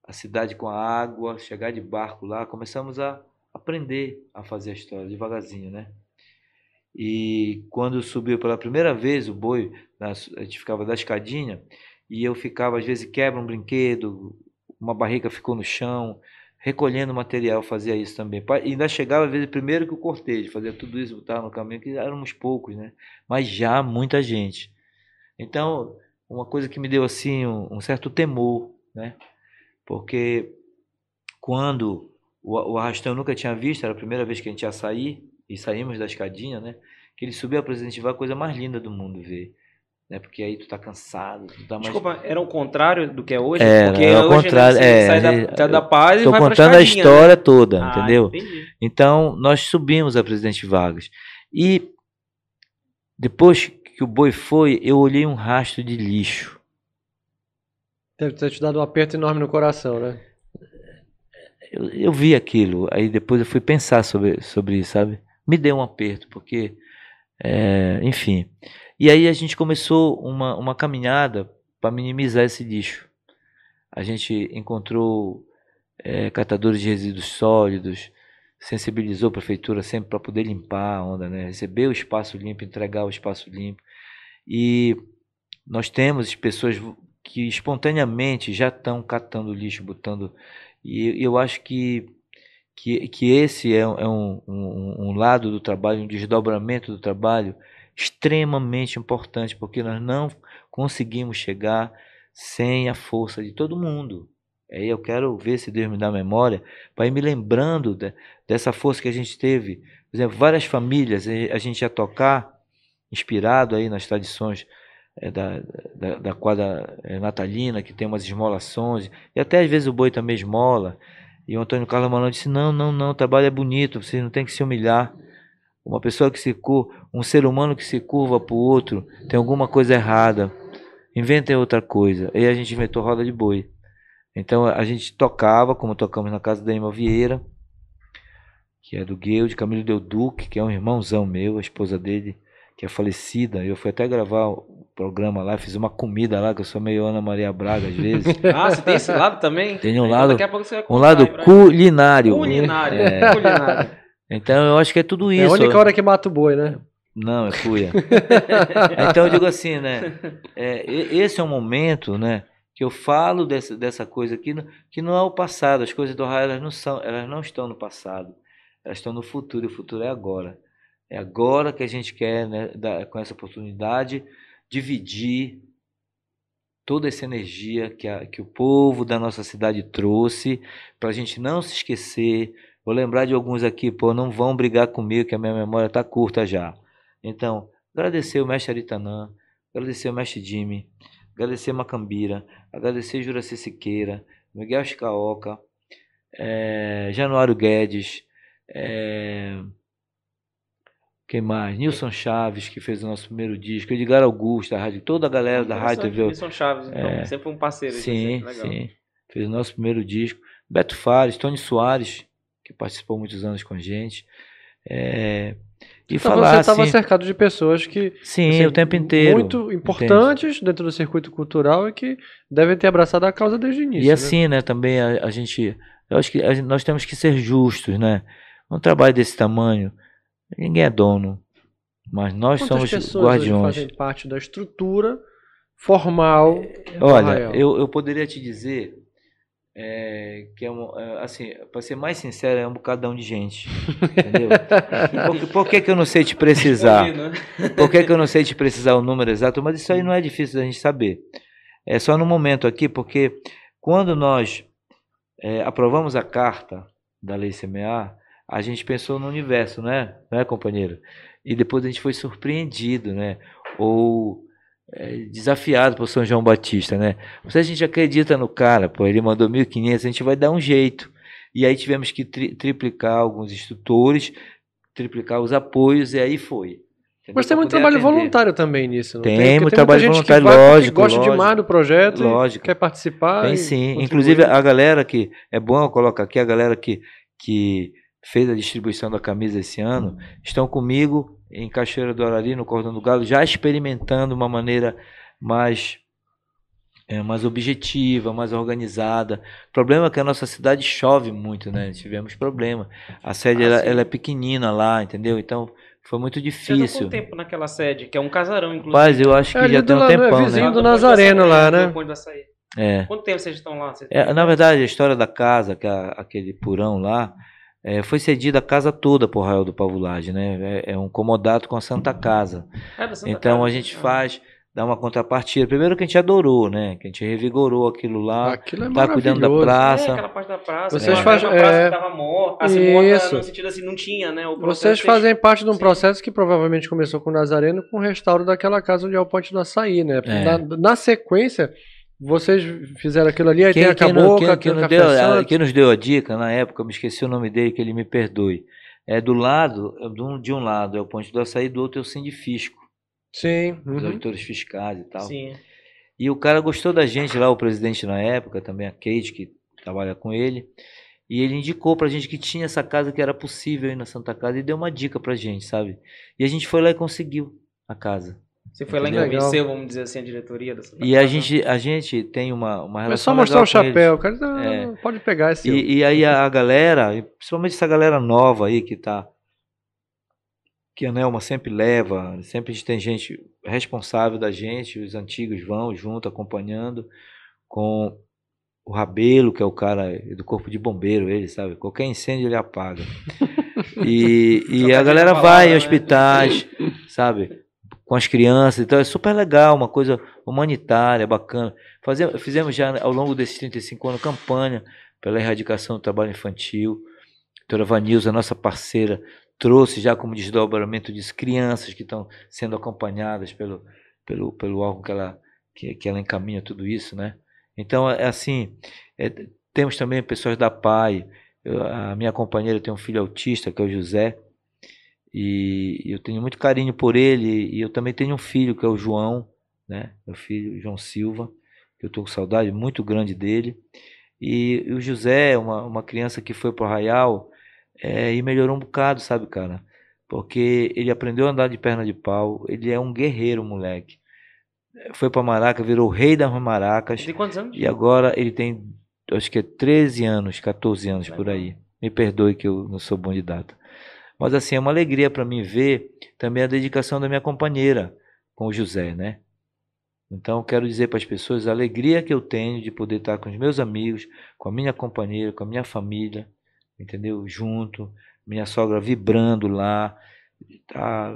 Speaker 3: a cidade com a água, chegar de barco lá, começamos a aprender a fazer a história devagarzinho, né? E quando subiu pela primeira vez o boi, a gente ficava da escadinha e eu ficava às vezes quebra um brinquedo, uma barriga ficou no chão, recolhendo material, fazia isso também. E ainda chegava às vezes primeiro que o cortejo, fazia tudo isso, botar no caminho, que éramos poucos, né? Mas já muita gente. Então, uma coisa que me deu assim um, um certo temor, né? Porque quando o, o arrastão eu nunca tinha visto, era a primeira vez que a gente ia sair, e saímos da escadinha, né? Que ele subiu a Presidente Vargas, a coisa mais linda do mundo ver. Né? Porque aí tu tá cansado, tu tá mais
Speaker 1: Desculpa, era o contrário do que é hoje?
Speaker 3: Era,
Speaker 1: porque
Speaker 3: era o
Speaker 1: hoje
Speaker 3: contrário, é,
Speaker 1: sai da, sai da paz e
Speaker 3: Tô
Speaker 1: vai
Speaker 3: contando a
Speaker 1: escadinha,
Speaker 3: história toda,
Speaker 1: né? Ah,
Speaker 3: entendeu?
Speaker 1: entendi.
Speaker 3: Então, nós subimos a Presidente Vargas. E depois que o boi foi, eu olhei um rastro de lixo.
Speaker 2: Deve ter te dado um aperto enorme no coração, né?
Speaker 3: eu, eu vi aquilo, aí depois eu fui pensar sobre, sobre isso, sabe? Me deu um aperto, porque, é, enfim. E aí a gente começou uma, uma caminhada para minimizar esse lixo. A gente encontrou é, catadores de resíduos sólidos, sensibilizou a prefeitura sempre para poder limpar a onda, né? receber o espaço limpo, entregar o espaço limpo. E nós temos pessoas que espontaneamente já estão catando lixo, botando. E eu acho que, que, que esse é, é um, um, um lado do trabalho, um desdobramento do trabalho extremamente importante, porque nós não conseguimos chegar sem a força de todo mundo. Aí eu quero ver se Deus me dá memória para ir me lembrando de, dessa força que a gente teve. Por exemplo, várias famílias, a gente ia tocar, inspirado aí nas tradições é, da, da, da, quadra é, natalina, que tem umas esmolações, e até às vezes o boi também esmola. E o Antônio Carlos Malandro disse: Não, não, não, o trabalho é bonito, vocês não tem que se humilhar. Uma pessoa que se curva, um ser humano que se curva para o outro, tem alguma coisa errada. Inventem outra coisa. E a gente inventou roda de boi. Então a gente tocava, como tocamos na casa da Emma Vieira, que é do Guilherme, Camilo Del Duque, que é um irmãozão meu, a esposa dele, que é falecida. Eu fui até gravar programa lá, fiz uma comida lá, que eu sou meio Ana Maria Braga às vezes.
Speaker 1: ah, você tem esse lado também?
Speaker 3: Tem um então, lado, um lado culinário.
Speaker 1: Culinário, é. culinário.
Speaker 3: Então eu acho que é tudo isso. É
Speaker 2: a única hora que mata o boi, né?
Speaker 3: Não, é cuia. então eu digo assim, né? É, esse é um momento, né? que eu falo dessa, dessa coisa aqui, que não é o passado. As coisas do raio elas não são, elas não estão no passado. Elas estão no futuro. E o futuro é agora. É agora que a gente quer, né, dar, com essa oportunidade, dividir toda essa energia que, a, que o povo da nossa cidade trouxe, para a gente não se esquecer. Vou lembrar de alguns aqui, pô, não vão brigar comigo, que a minha memória está curta já. Então, agradecer o mestre Aritanã, agradecer o mestre Jimmy, agradecer Macambira, agradecer Juraci Siqueira, Miguel Chicaoca, é, Januário Guedes, é, quem mais? Nilson Chaves, que fez o nosso primeiro disco, Edgar Augusto, da rádio, toda a galera da rádio TV.
Speaker 1: Nilson Chaves, então, é, sempre um parceiro.
Speaker 3: Sim, sim. Fez o nosso primeiro disco. Beto Fares, Tony Soares, que participou muitos anos com a gente. É,
Speaker 2: e então falar, você estava assim, cercado de pessoas que
Speaker 3: sim assim, o tempo inteiro
Speaker 2: muito importantes entende? dentro do circuito cultural e que devem ter abraçado a causa desde o início.
Speaker 3: E né? assim, né? Também a, a, gente, eu acho que a, nós temos que ser justos, né? Um trabalho desse tamanho, ninguém é dono, mas nós
Speaker 2: Quantas
Speaker 3: somos
Speaker 2: pessoas
Speaker 3: guardiões.
Speaker 2: fazem parte da estrutura formal.
Speaker 3: Olha, eu, eu poderia te dizer é, que é, uma, é, assim, para ser mais sincero, é um bocadão de gente, entendeu? Por, por, que, que eu não sei te precisar? Por que, que eu não sei te precisar o número exato? Mas isso aí não é difícil da gente saber. É só no momento aqui, porque quando nós é, aprovamos a carta da lei CMA, a gente pensou no universo, né, né, companheiro? E depois a gente foi surpreendido, né? Ou é, desafiado por São João Batista, né? Se a gente acredita no cara, pô, ele mandou 1.500, a gente vai dar um jeito. E aí tivemos que tri triplicar alguns instrutores, triplicar os apoios, e aí foi.
Speaker 2: Mas tem muito trabalho atender. voluntário também nisso, não
Speaker 3: tem? Tem, muito tem trabalho voluntário, vai, lógico.
Speaker 2: gosta
Speaker 3: lógico,
Speaker 2: demais do projeto,
Speaker 3: lógico.
Speaker 2: quer participar.
Speaker 3: Tem sim. Inclusive a galera que, é bom eu colocar aqui, a galera que, que fez a distribuição da camisa esse ano, estão comigo em Cachoeira do Arari, no Cordão do Galo, já experimentando uma maneira mais é, mais objetiva, mais organizada. O problema é que a nossa cidade chove muito, né? Tivemos problema. A sede ah, ela, ela, é pequenina lá, entendeu? Então foi muito difícil. Você
Speaker 1: quanto tempo naquela sede, que é um casarão, inclusive.
Speaker 3: Mas eu acho que é, já tem um tempão,
Speaker 2: é vizinho né? do Nazareno lá, né?
Speaker 3: É.
Speaker 1: Quanto tempo vocês estão lá?
Speaker 3: É, na verdade, a história da casa, que é aquele porão lá, é, foi cedida a casa toda por Rael do Pavulagem, né? É, é, um comodato com a Santa Casa. É então Casa. a gente faz, dá uma contrapartida. Primeiro que a gente adorou, né? Que a gente revigorou aquilo lá.
Speaker 2: Aquilo é
Speaker 3: tá cuidando da praça. É,
Speaker 1: aquela parte da praça.
Speaker 2: Vocês né? fazem.
Speaker 1: praça é... que tava morta. Assim, morta no sentido assim, não tinha, né?
Speaker 2: Vocês fazem parte de um processo que provavelmente começou com o Nazareno com o restauro daquela casa onde é o Ponte do Açaí, né? É. Na, na sequência vocês fizeram aquilo ali, aí quem, tem a quem, quem, quem, nos deu,
Speaker 3: quem nos deu a dica na época, eu me esqueci o nome dele, que ele me perdoe. É do lado, de um lado é o Ponte do Açaí, do outro é o Sindifisco.
Speaker 2: Sim.
Speaker 3: Uhum. Os auditores fiscais e tal.
Speaker 1: Sim.
Speaker 3: E o cara gostou da gente lá, o presidente na época, também a Kate, que trabalha com ele. E ele indicou pra gente que tinha essa casa que era possível ir na Santa Casa e deu uma dica pra gente, sabe? E a gente foi lá e conseguiu a casa.
Speaker 1: Você foi lá e convenceu, vamos dizer assim, a diretoria da Santa
Speaker 3: E a gente, a gente tem uma, uma
Speaker 2: É
Speaker 3: relação
Speaker 2: só mostrar o chapéu. O cara
Speaker 3: É.
Speaker 2: pode pegar esse.
Speaker 3: E, e aí a, a galera, e principalmente essa galera nova aí que tá. Que a Nelma sempre leva, sempre a gente tem gente responsável da gente, os antigos vão junto, acompanhando, com o Rabelo, que é o cara do corpo de bombeiro, ele, sabe? Qualquer incêndio ele apaga. E, e a galera
Speaker 1: falar,
Speaker 3: vai
Speaker 1: né?
Speaker 3: em hospitais, sabe? Com as crianças, então é super legal, uma coisa humanitária, bacana. Faze- fizemos já ao longo desses 35 anos campanha pela erradicação do trabalho infantil. A doutora Vanilza, nossa parceira, trouxe já como desdobramento disso crianças que estão sendo acompanhadas pelo, pelo, pelo órgão que ela, que, que ela encaminha tudo isso, né? Então, é assim, é, temos também pessoas da PAI. Eu- a minha companheira tem um filho autista, que é o José, e eu tenho muito carinho por ele. E eu também tenho um filho, que é o João, né? Meu filho, João Silva, que eu estou com saudade muito grande dele. E, e o José, uma, uma criança que foi pro Arraial é, e melhorou um bocado, sabe, cara? Porque ele aprendeu a andar de perna de pau, ele é um guerreiro, moleque. Foi pra Maraca, virou o rei das maracas.
Speaker 1: Tem quantos anos?
Speaker 3: E agora ele tem, acho que é 13 anos, 14 anos por aí. Me perdoe que eu não sou bom de data. Mas assim, é uma alegria para mim ver também a dedicação da minha companheira com o José, né? Então, quero dizer para as pessoas a alegria que eu tenho de poder estar com os meus amigos, com a minha companheira, com a minha família, entendeu? Junto, minha sogra vibrando lá, tá,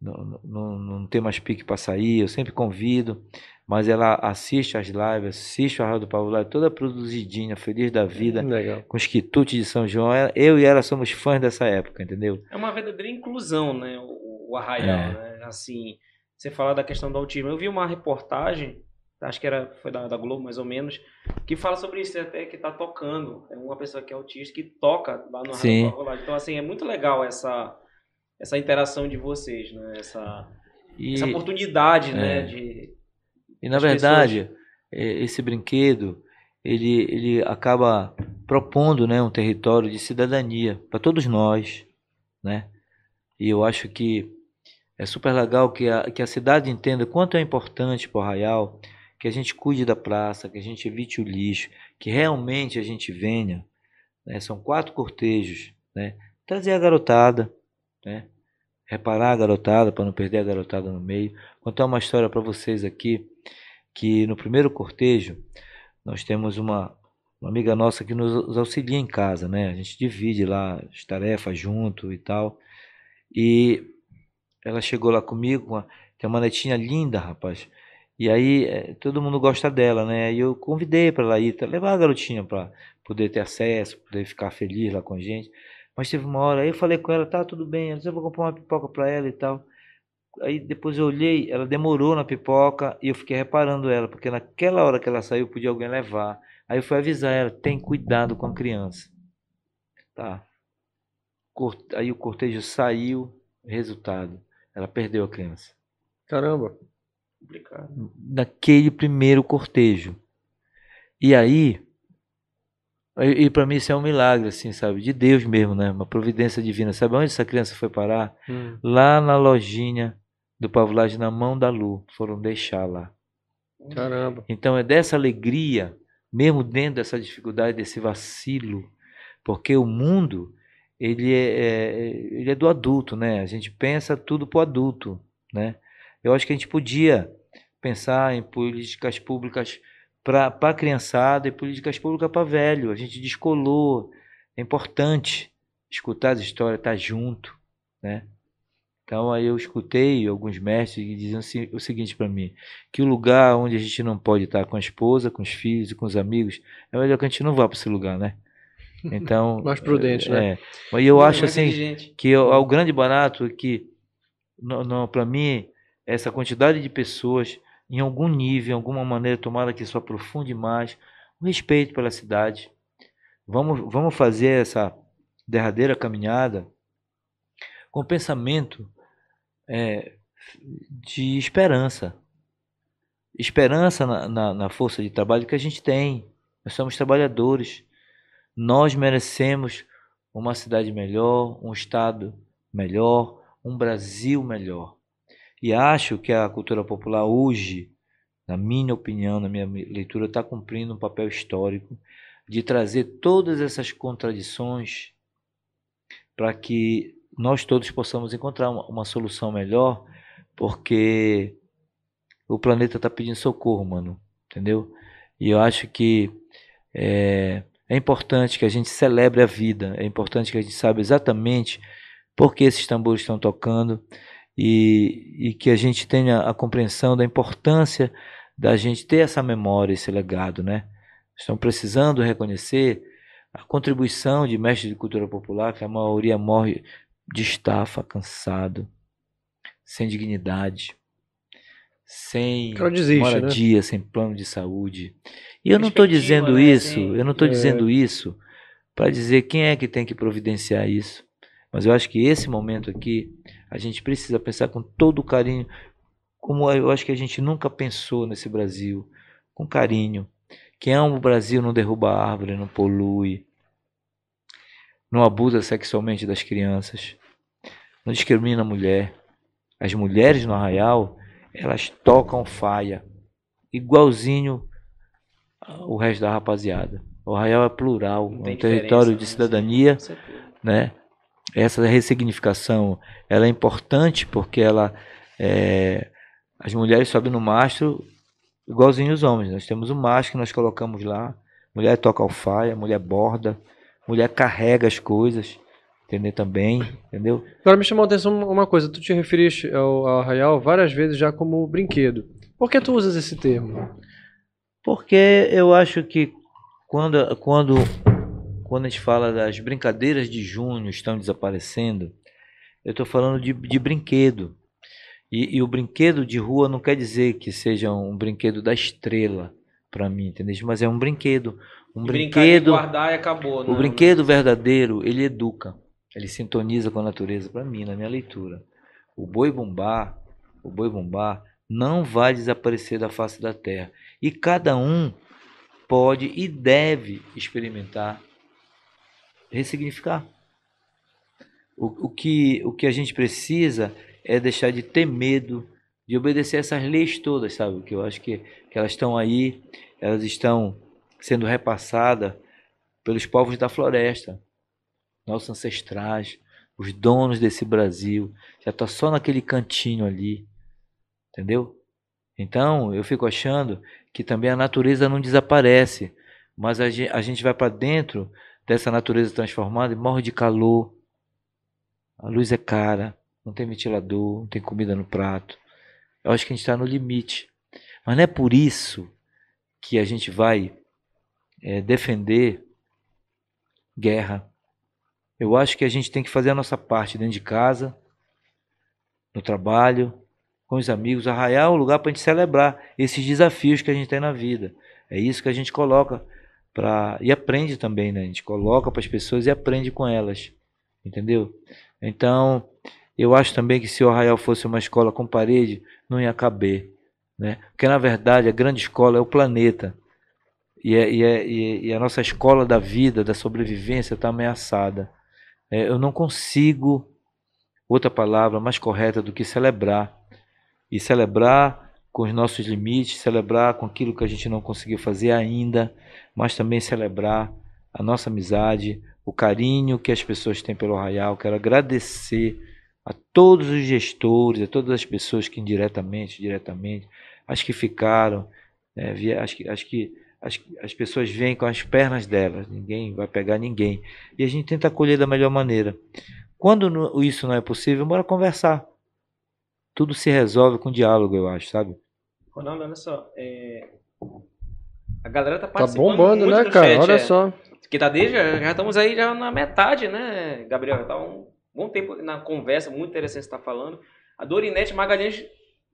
Speaker 3: não, não, não tem mais pique para sair, eu sempre convido, mas ela assiste as lives, assiste a Rádio do Pavulado, toda produzidinha, feliz da vida,
Speaker 2: Legal.
Speaker 3: com os quitutes de São João. Eu e ela somos fãs dessa época, entendeu?
Speaker 1: É uma verdadeira inclusão, né? O, o arraial,
Speaker 3: É.
Speaker 1: né? Assim, você falar da questão do autismo. Eu vi uma reportagem, acho que era, foi da, da Globo mais ou menos, que fala sobre isso até que tá tocando. É uma pessoa que é autista que toca lá no
Speaker 3: Sim.
Speaker 1: Arraial Pavulagem. Então, assim, é muito legal essa, essa interação de vocês, né? Essa,
Speaker 3: E,
Speaker 1: essa oportunidade, né?
Speaker 3: é.
Speaker 1: De,
Speaker 3: e na
Speaker 1: as
Speaker 3: verdade, é, esse brinquedo, ele, ele acaba propondo né, um território de cidadania para todos nós, né? E eu acho que é super legal que a, que a cidade entenda quanto é importante para o Arraial que a gente cuide da praça, que a gente evite o lixo, que realmente a gente venha. né, São quatro cortejos, né? Trazer a garotada, né? Reparar a garotada para não perder a garotada no meio. Contar uma história para vocês aqui que no primeiro cortejo nós temos uma, uma amiga nossa que nos auxilia em casa, né? A gente divide lá as tarefas junto e tal. E ela chegou lá comigo, uma, tem uma netinha linda, rapaz. E aí eh, todo mundo gosta dela, né? E eu convidei para ela ir, levar a garotinha para poder ter acesso, poder ficar feliz lá com a gente. Mas teve uma hora, aí eu falei com ela, tá tudo bem, eu vou comprar uma pipoca para ela e tal. Aí depois eu olhei, ela demorou na pipoca e eu fiquei reparando ela, porque naquela hora que ela saiu podia alguém levar. Aí eu fui avisar ela, tem cuidado com a criança. Tá. Aí o cortejo saiu, resultado, ela perdeu a criança.
Speaker 2: Caramba.
Speaker 1: complicado.
Speaker 3: Naquele primeiro cortejo. E aí, e, e para mim isso é um milagre, assim, sabe? De Deus mesmo, né? Uma providência divina. Sabe onde essa criança foi parar?
Speaker 2: Hum.
Speaker 3: Lá na lojinha do Pavulagem, na mão da Lu. Foram deixar lá.
Speaker 2: Caramba.
Speaker 3: Então é dessa alegria, mesmo dentro dessa dificuldade, desse vacilo, porque o mundo ele é, é- ele é do adulto, né? A gente pensa tudo pro adulto, né? Eu acho que a gente podia pensar em políticas públicas para a criançada e políticas públicas para velho. A gente descolou. É importante escutar as histórias, estar junto, né? Então aí eu escutei alguns mestres que diziam assim- o seguinte para mim, que o lugar onde a gente não pode estar com a esposa, com os filhos e com os amigos, é melhor que a gente não vá para esse lugar, né? Então,
Speaker 2: Mais prudente, né?
Speaker 3: é. Mas eu acho assim
Speaker 1: inteligente.
Speaker 3: que o, o grande barato é que, não, não, para mim, essa quantidade de pessoas, em algum nível, em alguma maneira, tomara que isso aprofunde mais, o respeito pela cidade. Vamos, vamos fazer essa derradeira caminhada com pensamento é, de esperança. Esperança na, na, na força de trabalho que a gente tem. Nós somos trabalhadores. Nós merecemos uma cidade melhor, um estado melhor, um Brasil melhor. E acho que a cultura popular hoje, na minha opinião, na minha leitura, está cumprindo um papel histórico de trazer todas essas contradições para que nós todos possamos encontrar uma, uma solução melhor, porque o planeta está pedindo socorro, mano, entendeu? E eu acho que é, é importante que a gente celebre a vida, é importante que a gente saiba exatamente por que esses tambores estão tocando e, e que a gente tenha a compreensão da importância da gente ter essa memória, esse legado, né? Estão precisando reconhecer a contribuição de mestres de cultura popular, que a maioria morre de estafa, cansado, sem dignidade, sem desiste, né? moradia, né? sem plano de saúde. E eu não estou dizendo né? isso, eu não estou é... dizendo isso para dizer quem é que tem que providenciar isso. Mas eu acho que esse momento aqui, a gente precisa pensar com todo o carinho, como eu acho que a gente nunca pensou nesse Brasil, com carinho. Quem ama o Brasil não derruba árvore, não polui, não abusa sexualmente das crianças, não discrimina a mulher. As mulheres no arraial, elas tocam faia, igualzinho o resto da rapaziada. O arraial é plural, é um território de né? cidadania, né? Essa ressignificação, ela é importante porque ela é, as mulheres sobem no mastro igualzinho os homens. Nós temos um mastro que nós colocamos lá, mulher toca alfaia, mulher borda, mulher carrega as coisas, entender também, entendeu?
Speaker 2: Agora me chamou a atenção uma coisa, tu te referiste ao, ao arraial várias vezes já como brinquedo. Por que tu usas esse termo?
Speaker 3: Porque eu acho que quando, quando, quando a gente fala das brincadeiras de junho estão desaparecendo, eu estou falando de, de brinquedo. E, e, o brinquedo de rua não quer dizer que seja um brinquedo da estrela para mim, entendeu? Mas é um brinquedo. Um e brinquedo.
Speaker 1: guardar e acabou.
Speaker 3: Né? O brinquedo verdadeiro, ele educa. Ele sintoniza com a natureza para mim, na minha leitura. O boi bumbá, o boi bumbá não vai desaparecer da face da terra. E cada um pode e deve experimentar ressignificar. O, o, que, o que a gente precisa é deixar de ter medo de obedecer essas leis todas, sabe? Que eu acho que, que elas estão aí, elas estão sendo repassadas pelos povos da floresta, nossos ancestrais, os donos desse Brasil, já está só naquele cantinho ali, entendeu? Então eu fico achando que também a natureza não desaparece, mas a gente, a gente vai para dentro dessa natureza transformada e morre de calor. A luz é cara, não tem ventilador, não tem comida no prato. Eu acho que a gente está no limite. Mas não é por isso que a gente vai é, defender guerra. Eu acho que a gente tem que fazer a nossa parte dentro de casa, no trabalho, com os amigos. Arraiar é um lugar para a gente celebrar esses desafios que a gente tem na vida. É isso que a gente coloca e aprende também, né? A gente coloca para as pessoas e aprende com elas, entendeu? Então, eu acho também que se o Arraial fosse uma escola com parede, não ia caber, né? Porque na verdade a grande escola é o planeta. E, é, e, é, e a nossa escola da vida, da sobrevivência, está ameaçada. É, eu não consigo outra palavra mais correta do que celebrar. E celebrar com os nossos limites, celebrar com aquilo que a gente não conseguiu fazer ainda, mas também celebrar a nossa amizade, o carinho que as pessoas têm pelo Arraial. Quero agradecer a todos os gestores, a todas as pessoas que indiretamente, diretamente, as que ficaram, é, acho que, acho que as, as pessoas vêm com as pernas delas, ninguém vai pegar ninguém. E a gente tenta acolher da melhor maneira. Quando isso não é possível, bora conversar. Tudo se resolve com diálogo, eu acho, sabe?
Speaker 1: Ronaldo, olha só. É... A galera tá, tá participando.
Speaker 2: Tá bombando, né, cara? Chat, olha é... só.
Speaker 1: Que tá desde, já estamos aí já na metade, né, Gabriel? Tá um bom tempo na conversa, muito interessante você estar tá falando. A Dorinete Magalhães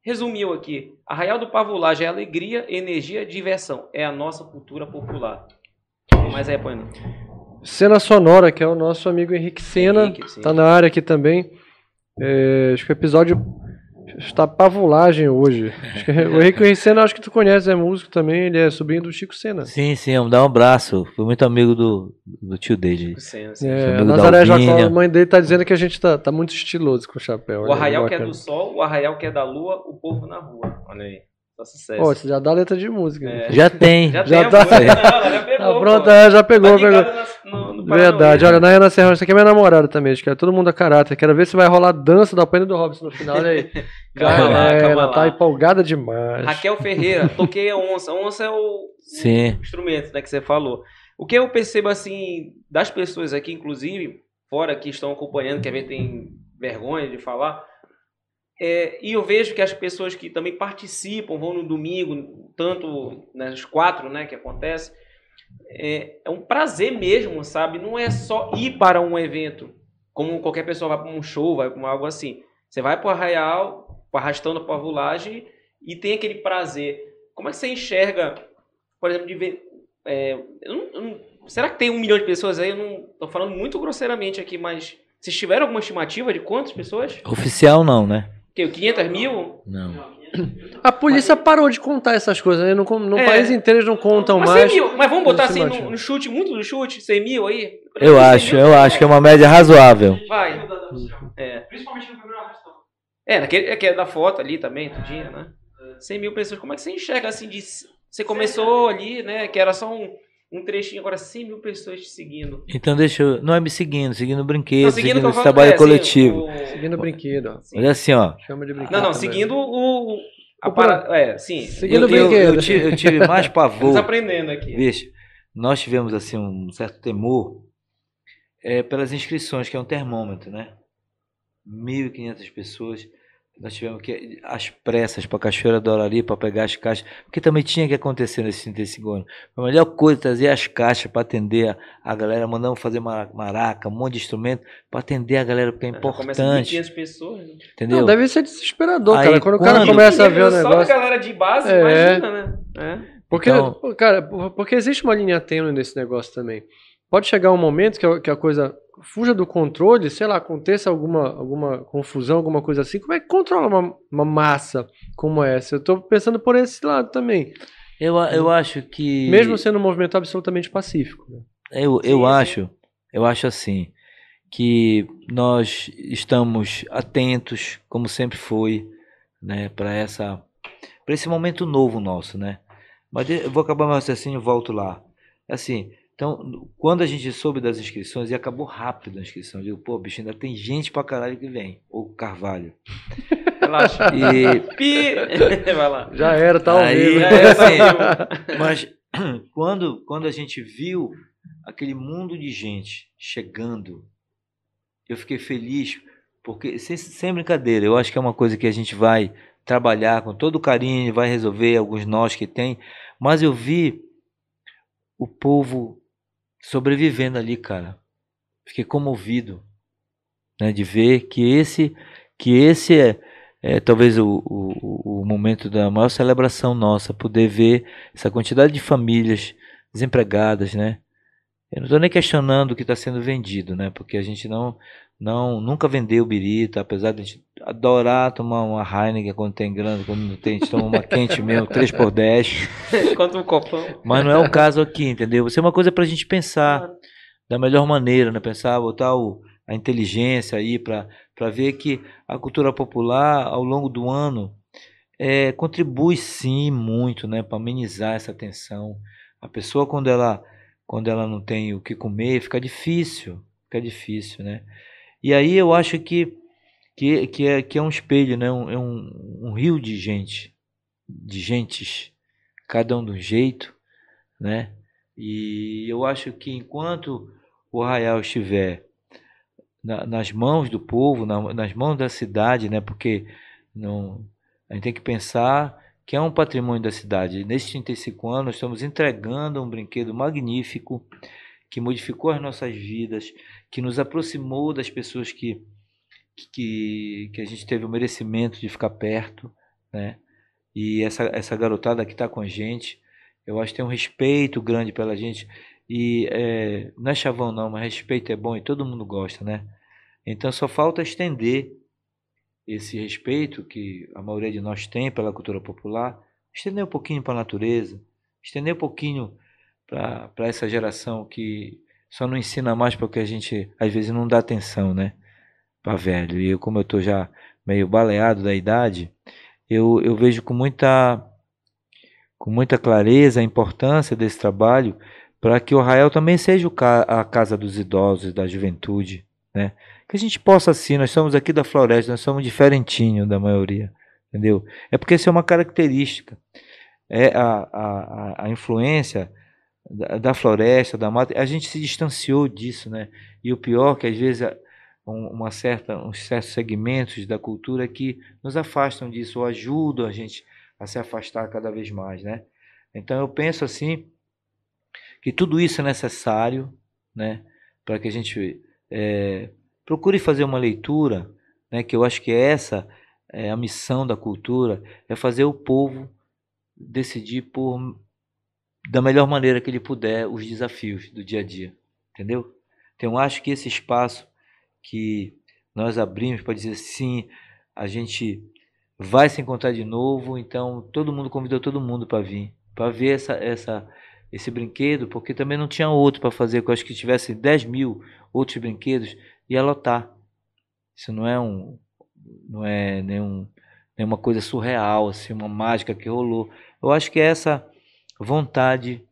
Speaker 1: resumiu aqui. Arraial do Pavulagem é alegria, energia, diversão. É a nossa cultura popular. Mas é, Pano.
Speaker 2: Cena Sonora, que é o nosso amigo Henrique Sena. Henrique, tá na área aqui também. É, acho que o episódio está pavulagem hoje. O Henrique Senna, acho que tu conhece, é músico também, ele é sobrinho do Chico Senna.
Speaker 3: Sim, sim, vamos dar um abraço. Fui muito amigo do, do tio Deide.
Speaker 1: Sim, sim.
Speaker 2: É, a Nazaré. Jacó, a mãe dele tá dizendo que a gente tá, tá muito estiloso com o chapéu.
Speaker 1: O arraial que é do sol, o arraial que é da lua, o povo na rua. Olha aí. Só sucesso.
Speaker 2: Ó, você já dá letra de música. né?
Speaker 1: É.
Speaker 3: Já tem.
Speaker 1: já,
Speaker 2: já
Speaker 1: tem a
Speaker 2: tá-.
Speaker 1: Não, já pegou.
Speaker 2: Pronto,
Speaker 1: pô.
Speaker 2: já pegou,
Speaker 1: Tá
Speaker 2: pegou.
Speaker 1: ligado na- no- no
Speaker 2: Verdade, olha, Nayana Serrão, isso aqui é minha namorada também, acho que é todo mundo a caráter. Quero ver se vai rolar dança da Penha do Robson no final, olha aí.
Speaker 1: Calma lá, calma lá.
Speaker 2: tá empolgada demais.
Speaker 1: Raquel Ferreira, toquei a onça. Onça é o,
Speaker 3: Sim.
Speaker 1: o instrumento né, que você falou. O que eu percebo assim das pessoas aqui, inclusive, fora que estão acompanhando, que às vezes tem vergonha de falar, é, e eu vejo que as pessoas que também participam, vão no domingo, tanto nas quatro né, que acontece, é, é um prazer mesmo, sabe? Não é só ir para um evento, como qualquer pessoa vai para um show, vai para algo assim. Você vai para o arraial, arrastando a pavulagem e tem aquele prazer. Como é que você enxerga, por exemplo, de ver. é, eu não- eu não- será que tem um milhão de pessoas aí? Eu não estou falando muito grosseiramente aqui, mas vocês tiveram alguma estimativa de quantas pessoas?
Speaker 3: Oficial não, né?
Speaker 1: Que, 500 mil?
Speaker 3: Não.
Speaker 2: A polícia parou de contar essas coisas, né? No, no
Speaker 1: É.
Speaker 2: país inteiro eles não contam
Speaker 1: Mas
Speaker 2: mais.
Speaker 1: 100 mil. Mas vamos botar assim no, no chute, muito no chute, 100 mil aí?
Speaker 3: Eu
Speaker 1: 100
Speaker 3: acho,
Speaker 1: mil,
Speaker 3: eu acho que é uma média razoável.
Speaker 1: Vai. É.
Speaker 4: Principalmente no primeiro arrastão.
Speaker 1: É, naquele é que é da foto ali também, tudinho, né? 100 mil pessoas. Como é que você enxerga assim de. Você começou ali, né? Que era só um, um trechinho, agora 100 mil pessoas te seguindo.
Speaker 3: Então deixa eu. Não é me seguindo, seguindo o brinquedo,
Speaker 1: Não,
Speaker 3: seguindo,
Speaker 1: o que eu
Speaker 3: esse trabalho
Speaker 1: é, assim,
Speaker 3: coletivo.
Speaker 1: o-
Speaker 2: Seguindo o brinquedo, ó.
Speaker 1: Sim.
Speaker 3: Olha assim, ó.
Speaker 2: Chama de brinquedo.
Speaker 1: Não, não,
Speaker 2: também.
Speaker 1: seguindo o. a
Speaker 2: O
Speaker 1: para... É, sim.
Speaker 2: Seguindo
Speaker 3: Eu,
Speaker 2: o
Speaker 3: eu,
Speaker 2: brinquedo.
Speaker 3: eu tive, eu tive mais
Speaker 1: Estamos
Speaker 3: pavor.
Speaker 1: aprendendo aqui.
Speaker 3: Bicho, nós tivemos assim um certo temor é, pelas inscrições, que é um termômetro, né? 1.500 pessoas. Nós tivemos que ir às pressas para Cachoeira do Arari para pegar as caixas, porque também tinha que acontecer nesses 35 anos. A melhor coisa é trazer as caixas para atender a, a galera, mandamos fazer mara- maraca, um monte de instrumento para atender a galera, porque é
Speaker 1: Já começa com
Speaker 3: importante,
Speaker 1: 500 pessoas. né?
Speaker 3: entendeu?
Speaker 2: Não, deve ser desesperador,
Speaker 3: Aí,
Speaker 2: cara. Quando o cara
Speaker 3: quando-
Speaker 2: começa a ver o
Speaker 1: Só da
Speaker 2: negócio.
Speaker 1: galera de base,
Speaker 2: É.
Speaker 1: imagina, né? É.
Speaker 2: Porque,
Speaker 3: Então-
Speaker 2: cara, por- porque existe uma linha tênue nesse negócio também. Pode chegar um momento que a, que a coisa fuja do controle, sei lá, aconteça alguma, alguma confusão, alguma coisa assim. Como é que controla uma, uma massa como essa? Eu tô pensando por esse lado também.
Speaker 3: Eu, eu acho que.
Speaker 2: Mesmo sendo um movimento absolutamente pacífico. né?
Speaker 3: Eu, eu
Speaker 1: Sim, sim.
Speaker 3: acho, eu acho assim, que nós estamos atentos, como sempre foi, né, para essa, para esse momento novo nosso, né? Mas de- eu vou acabar meu raciocínio e volto lá. Assim, então, quando a gente soube das inscrições, e acabou rápido a inscrição, eu digo, pô, bicho, ainda tem gente pra caralho que vem, ou Carvalho.
Speaker 1: Relaxa.
Speaker 3: E,
Speaker 1: Pi! Vai lá.
Speaker 2: Já era, tá ao
Speaker 3: Aí,
Speaker 2: vivo.
Speaker 1: Já é
Speaker 3: assim,
Speaker 1: assim.
Speaker 3: Mas quando, quando a gente viu aquele mundo de gente chegando, eu fiquei feliz, porque, sem, sem brincadeira, eu acho que é uma coisa que a gente vai trabalhar com todo carinho, vai resolver alguns nós que tem, mas eu vi o povo sobrevivendo ali, cara. Fiquei comovido, né, de ver que esse, que esse é, é talvez o, o, o momento da maior celebração nossa, poder ver essa quantidade de famílias desempregadas, né? Eu não estou nem questionando o que está sendo vendido, né? Porque a gente não, não nunca vendeu birita, apesar de a gente adorar tomar uma Heineken quando tem grana, quando não tem, a gente toma uma quente mesmo, 3 por 10
Speaker 1: Quanto um copão.
Speaker 3: mas não é o caso aqui, entendeu? Isso é uma coisa para a gente pensar da melhor maneira, né? Pensar, botar o, a inteligência aí para ver que a cultura popular, ao longo do ano, é, contribui sim muito, né? Para amenizar essa tensão. A pessoa, quando ela, quando ela não tem o que comer, fica difícil, fica difícil, né? E aí eu acho que, que, que, é, que é um espelho, né? Um, é um, um rio de gente, de gentes, cada um de um jeito, né? E eu acho que enquanto o arraial estiver na- nas mãos do povo, na- nas mãos da cidade, né? Porque não, a gente tem que pensar que é um patrimônio da cidade. Nesses 35 anos, estamos entregando um brinquedo magnífico que modificou as nossas vidas, que nos aproximou das pessoas que, que, que a gente teve o merecimento de ficar perto, né? E essa, essa garotada que está com a gente, eu acho que tem um respeito grande pela gente. E é, não é chavão não, mas respeito é bom e todo mundo gosta, né? Então só falta estender esse respeito que a maioria de nós tem pela cultura popular, estender um pouquinho para a natureza, estender um pouquinho para essa geração que só não ensina mais porque a gente às vezes não dá atenção, né? Para velho. E eu, como eu estou já meio baleado da idade, eu, eu vejo com muita, com muita clareza a importância desse trabalho para que o Arraial também seja a casa dos idosos, da juventude, né? Que a gente possa assim, nós somos aqui da floresta, nós somos diferentinho da maioria, entendeu? É porque isso é uma característica, é a, a, a influência da, da, floresta, da mata, a gente se distanciou disso, né? E o pior é que às vezes uma certa, uns certos segmentos da cultura que nos afastam disso, ou ajudam a gente a se afastar cada vez mais, né? Então eu penso assim que tudo isso é necessário, né, para que a gente é, procure fazer uma leitura, né, que eu acho que essa é a missão da cultura, é fazer o povo decidir por da melhor maneira que ele puder os desafios do dia a dia, entendeu? Então acho que esse espaço que nós abrimos para dizer sim, a gente vai se encontrar de novo, então todo mundo convidou todo mundo para vir, para ver essa, essa, esse brinquedo, porque também não tinha outro para fazer, eu acho que tivesse 10 mil outros brinquedos, ia lotar. Isso não é um, não é nenhum, nenhuma coisa surreal, assim, uma mágica que rolou. Eu acho que é essa vontade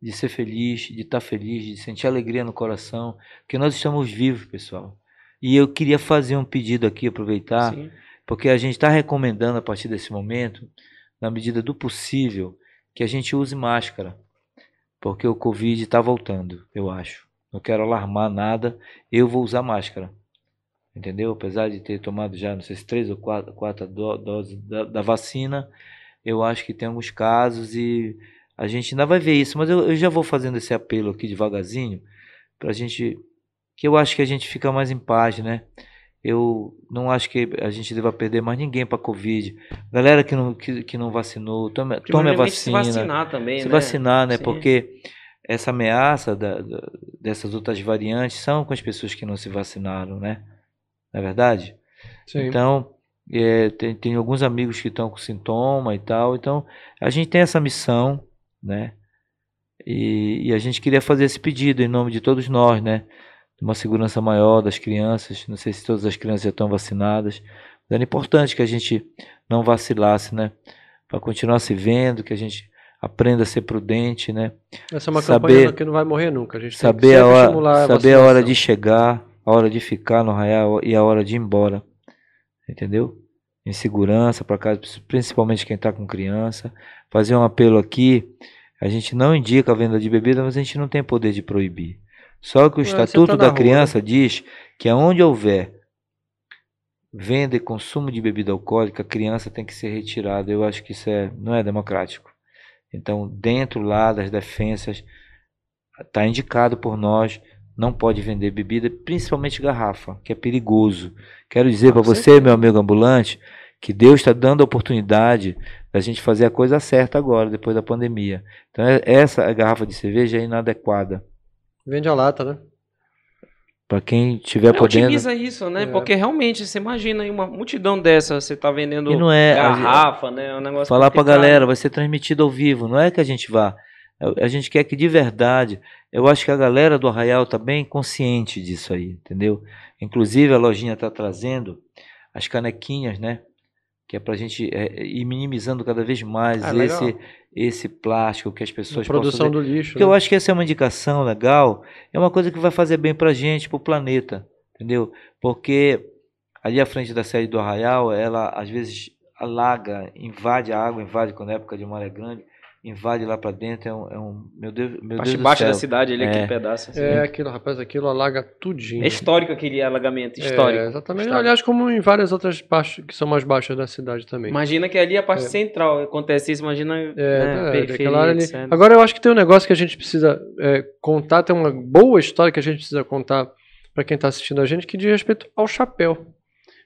Speaker 3: de ser feliz, de estar tá feliz, de sentir alegria no coração, que nós estamos vivos, pessoal. E eu queria fazer um pedido aqui, aproveitar, Sim. porque a gente está recomendando a partir desse momento, na medida do possível, que a gente use máscara, porque o Covid está voltando, eu acho. Não quero alarmar nada, eu vou usar máscara. Entendeu? Apesar de ter tomado já, não sei se três ou quatro, quatro do, doses da, da, vacina, eu acho que tem alguns casos e a gente ainda vai ver isso. Mas eu, eu já vou fazendo esse apelo aqui devagarzinho, para a gente que eu acho que a gente fica mais em paz, né? Eu não acho que a gente deva perder mais ninguém para Covid. Galera que não, que, que não vacinou, tome, tome a vacina.
Speaker 1: Se vacinar também,
Speaker 3: se
Speaker 1: né?
Speaker 3: vacinar, né? Sim. Porque essa ameaça da, da, dessas outras variantes são com as pessoas que não se vacinaram, né? Não é verdade? Sim. Então, é, tem, tem alguns amigos que estão com sintoma e tal. Então, a gente tem essa missão, né? E, e a gente queria fazer esse pedido em nome de todos nós, né? uma segurança maior das crianças. Não sei se todas as crianças já estão vacinadas. Mas era importante que a gente não vacilasse, né? Para continuar se vendo, que a gente aprenda a ser prudente, né?
Speaker 2: Essa é uma saber, campanha que não vai morrer nunca. A gente
Speaker 3: saber a hora, saber a, a hora de chegar, a hora de ficar no arraial e a hora de ir embora. Entendeu? Em segurança para casa, principalmente quem está com criança. Fazer um apelo aqui. A gente não indica a venda de bebida, mas a gente não tem poder de proibir. Só que o Estatuto da Criança rua. diz que aonde houver venda e consumo de bebida alcoólica, a criança tem que ser retirada. Eu acho que isso é, não é democrático. Então, dentro lá das defensas, está indicado por nós, não pode vender bebida, principalmente garrafa, que é perigoso. Quero dizer para você, meu amigo ambulante, que Deus está dando a oportunidade da gente fazer a coisa certa agora, depois da pandemia. Então, é, essa garrafa de cerveja é inadequada.
Speaker 2: Vende a lata, né?
Speaker 3: Para quem tiver é, podendo.
Speaker 1: Utiliza isso, né? É. Porque realmente, você imagina aí uma multidão dessa, você tá vendendo não é, garrafa, né? É um negócio
Speaker 3: Falar para a galera, vai ser transmitido ao vivo. Não é que a gente vá. A gente quer que de verdade. Eu acho que a galera do Arraial tá bem consciente disso aí, entendeu? Inclusive a lojinha tá trazendo as canequinhas, né? Que é pra gente é, ir minimizando cada vez mais ah, esse, esse plástico que as pessoas
Speaker 2: a produção do lixo.
Speaker 3: Porque né? eu acho que essa é uma indicação legal, é uma coisa que vai fazer bem para a gente, para o planeta, entendeu? Porque ali à frente da sede do Arraial, ela às vezes alaga, invade a água, invade quando é época de maré grande, invade lá para dentro, é um, é um, meu Deus, meu
Speaker 1: Parte
Speaker 3: Deus
Speaker 1: baixo da cidade, ele é. aquele pedaço.
Speaker 2: Assim. É aquilo, rapaz, aquilo alaga tudinho.
Speaker 1: É histórico aquele alagamento, histórico. É,
Speaker 2: exatamente, histórico. aliás, como em várias outras partes que são mais baixas da cidade também.
Speaker 1: Imagina que ali é a parte é. central acontece isso, imagina é, né,
Speaker 2: é, periferia, ali. Agora eu acho que tem um negócio que a gente precisa é, contar, tem uma boa história que a gente precisa contar para quem está assistindo a gente, que diz respeito ao chapéu.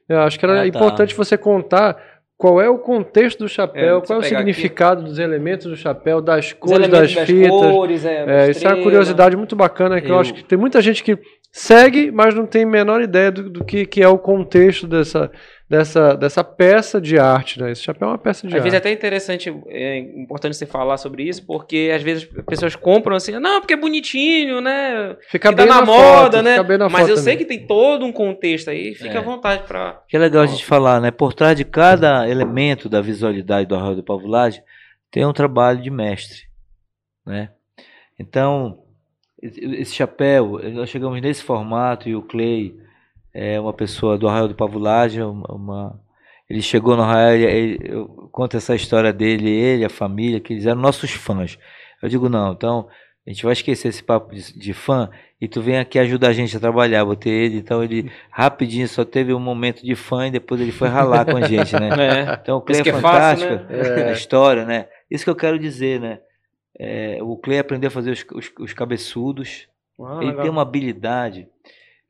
Speaker 2: Eu acho que era ah, tá. importante você contar qual é o contexto do chapéu, é, qual é o significado aqui. dos elementos do chapéu, das cores, das, das fitas. Cores, é, é, isso é uma curiosidade muito bacana que eu... eu... acho que tem muita gente que segue, mas não tem a menor ideia do, do que, que é o contexto dessa, dessa, dessa peça de arte, né? Esse chapéu é uma peça de
Speaker 1: Às
Speaker 2: arte.
Speaker 1: vezes é até interessante, é importante você falar sobre isso, porque às vezes as pessoas compram assim, não, porque é bonitinho, né?
Speaker 2: Fica
Speaker 1: tá
Speaker 2: bem
Speaker 1: na,
Speaker 2: na
Speaker 1: moda,
Speaker 2: foto,
Speaker 1: né?
Speaker 2: fica bem na
Speaker 1: Mas
Speaker 2: foto
Speaker 1: eu sei
Speaker 2: também.
Speaker 1: que tem todo um contexto aí, fica
Speaker 3: É.
Speaker 1: à vontade pra.
Speaker 3: Que é legal a gente falar, né? Por trás de cada elemento da visualidade do Arroio do Pavulagem tem um trabalho de mestre, né? Então, esse esse chapéu, nós chegamos nesse formato e o Clay é uma pessoa do Arraial do Pavulagem, uma, ele chegou no Arraial, ele, ele- eu conto essa história dele, ele, a família, que eles eram nossos fãs. Eu digo, não, então a gente vai esquecer esse papo de, de fã e tu vem aqui ajudar a gente a trabalhar. Botei ele, então ele rapidinho só teve um momento de fã e depois ele foi ralar com a gente, né?
Speaker 1: É.
Speaker 3: Então o Clay
Speaker 1: Isso
Speaker 3: é
Speaker 1: é fácil,
Speaker 3: fantástico,
Speaker 2: né?
Speaker 3: a história, né? Isso que eu quero dizer, né? É, o Clay aprendeu a fazer os, os, os cabeçudos,
Speaker 1: Ah,
Speaker 3: ele
Speaker 1: legal.
Speaker 3: tem uma habilidade.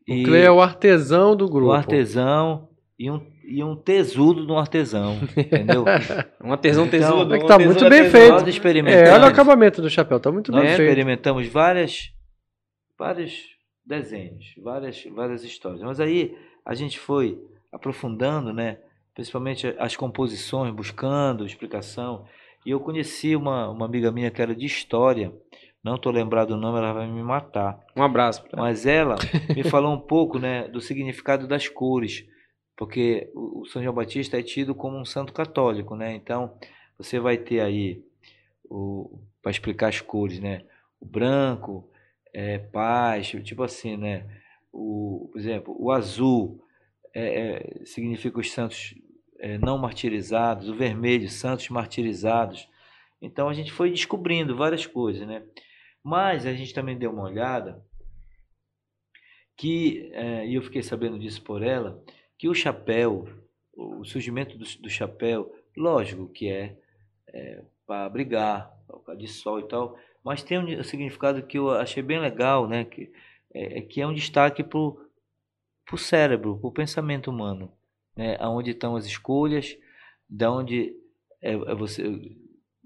Speaker 2: O Clay é o artesão do grupo.
Speaker 3: um artesão e um, e um tesudo de um artesão, entendeu?
Speaker 1: Um artesão
Speaker 3: Então,
Speaker 1: tesudo.
Speaker 2: é que
Speaker 1: um
Speaker 2: tá muito bem
Speaker 1: artesão.
Speaker 2: feito.
Speaker 3: Nós
Speaker 2: É,
Speaker 3: experimentamos,
Speaker 2: olha o acabamento do chapéu, tá muito
Speaker 3: nós
Speaker 2: bem feito.
Speaker 3: experimentamos várias, vários desenhos, várias, várias histórias. Mas aí a gente foi aprofundando, né? Principalmente as composições, buscando explicação. E eu conheci uma, uma amiga minha que era de história. Não estou lembrado do nome, ela vai me matar.
Speaker 1: Um abraço. pra-
Speaker 3: Mas ela me falou um pouco né, do significado das cores, porque o o São João Batista é tido como um santo católico, né? Então você vai ter aí para explicar as cores, né? O branco é paz, tipo assim, né? O, por exemplo, o azul é, é, significa os santos é, não martirizados, o vermelho, santos martirizados. Então a gente foi descobrindo várias coisas, né? Mas a gente também deu uma olhada que, eh, e eu fiquei sabendo disso por ela, que o chapéu, o surgimento do, do chapéu, lógico que é, para abrigar, por de sol e tal, mas tem um significado que eu achei bem legal, né? Que é, é que é um destaque para o cérebro, para o pensamento humano, né? Aonde estão as escolhas, da onde é, é você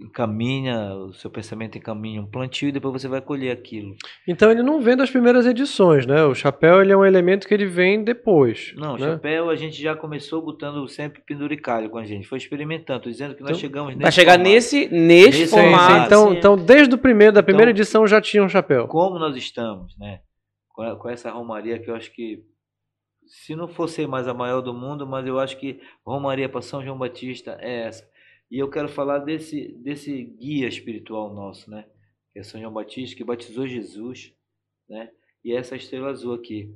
Speaker 3: encaminha, o seu pensamento encaminha um plantio e depois você vai colher aquilo.
Speaker 2: Então ele não vem das primeiras edições, né? O chapéu ele é um elemento que ele vem depois.
Speaker 3: Não,
Speaker 2: né?
Speaker 3: chapéu a gente já começou botando sempre penduricalho com a gente, foi experimentando, dizendo que nós
Speaker 2: Então,
Speaker 3: chegamos nesse
Speaker 1: Vai chegar
Speaker 3: formato.
Speaker 1: nesse, nesse
Speaker 3: Nesse
Speaker 2: sim.
Speaker 1: formato.
Speaker 2: Então, então, desde o primeiro, da primeira
Speaker 3: Então-
Speaker 2: edição já tinha um chapéu.
Speaker 3: Como nós estamos, né? Com, com essa romaria que eu acho que se não fosse mais a maior do mundo, mas eu acho que romaria para São João Batista é essa. E eu quero falar desse desse guia espiritual nosso, né? Que é São João Batista que batizou Jesus, né? E essa estrela azul aqui,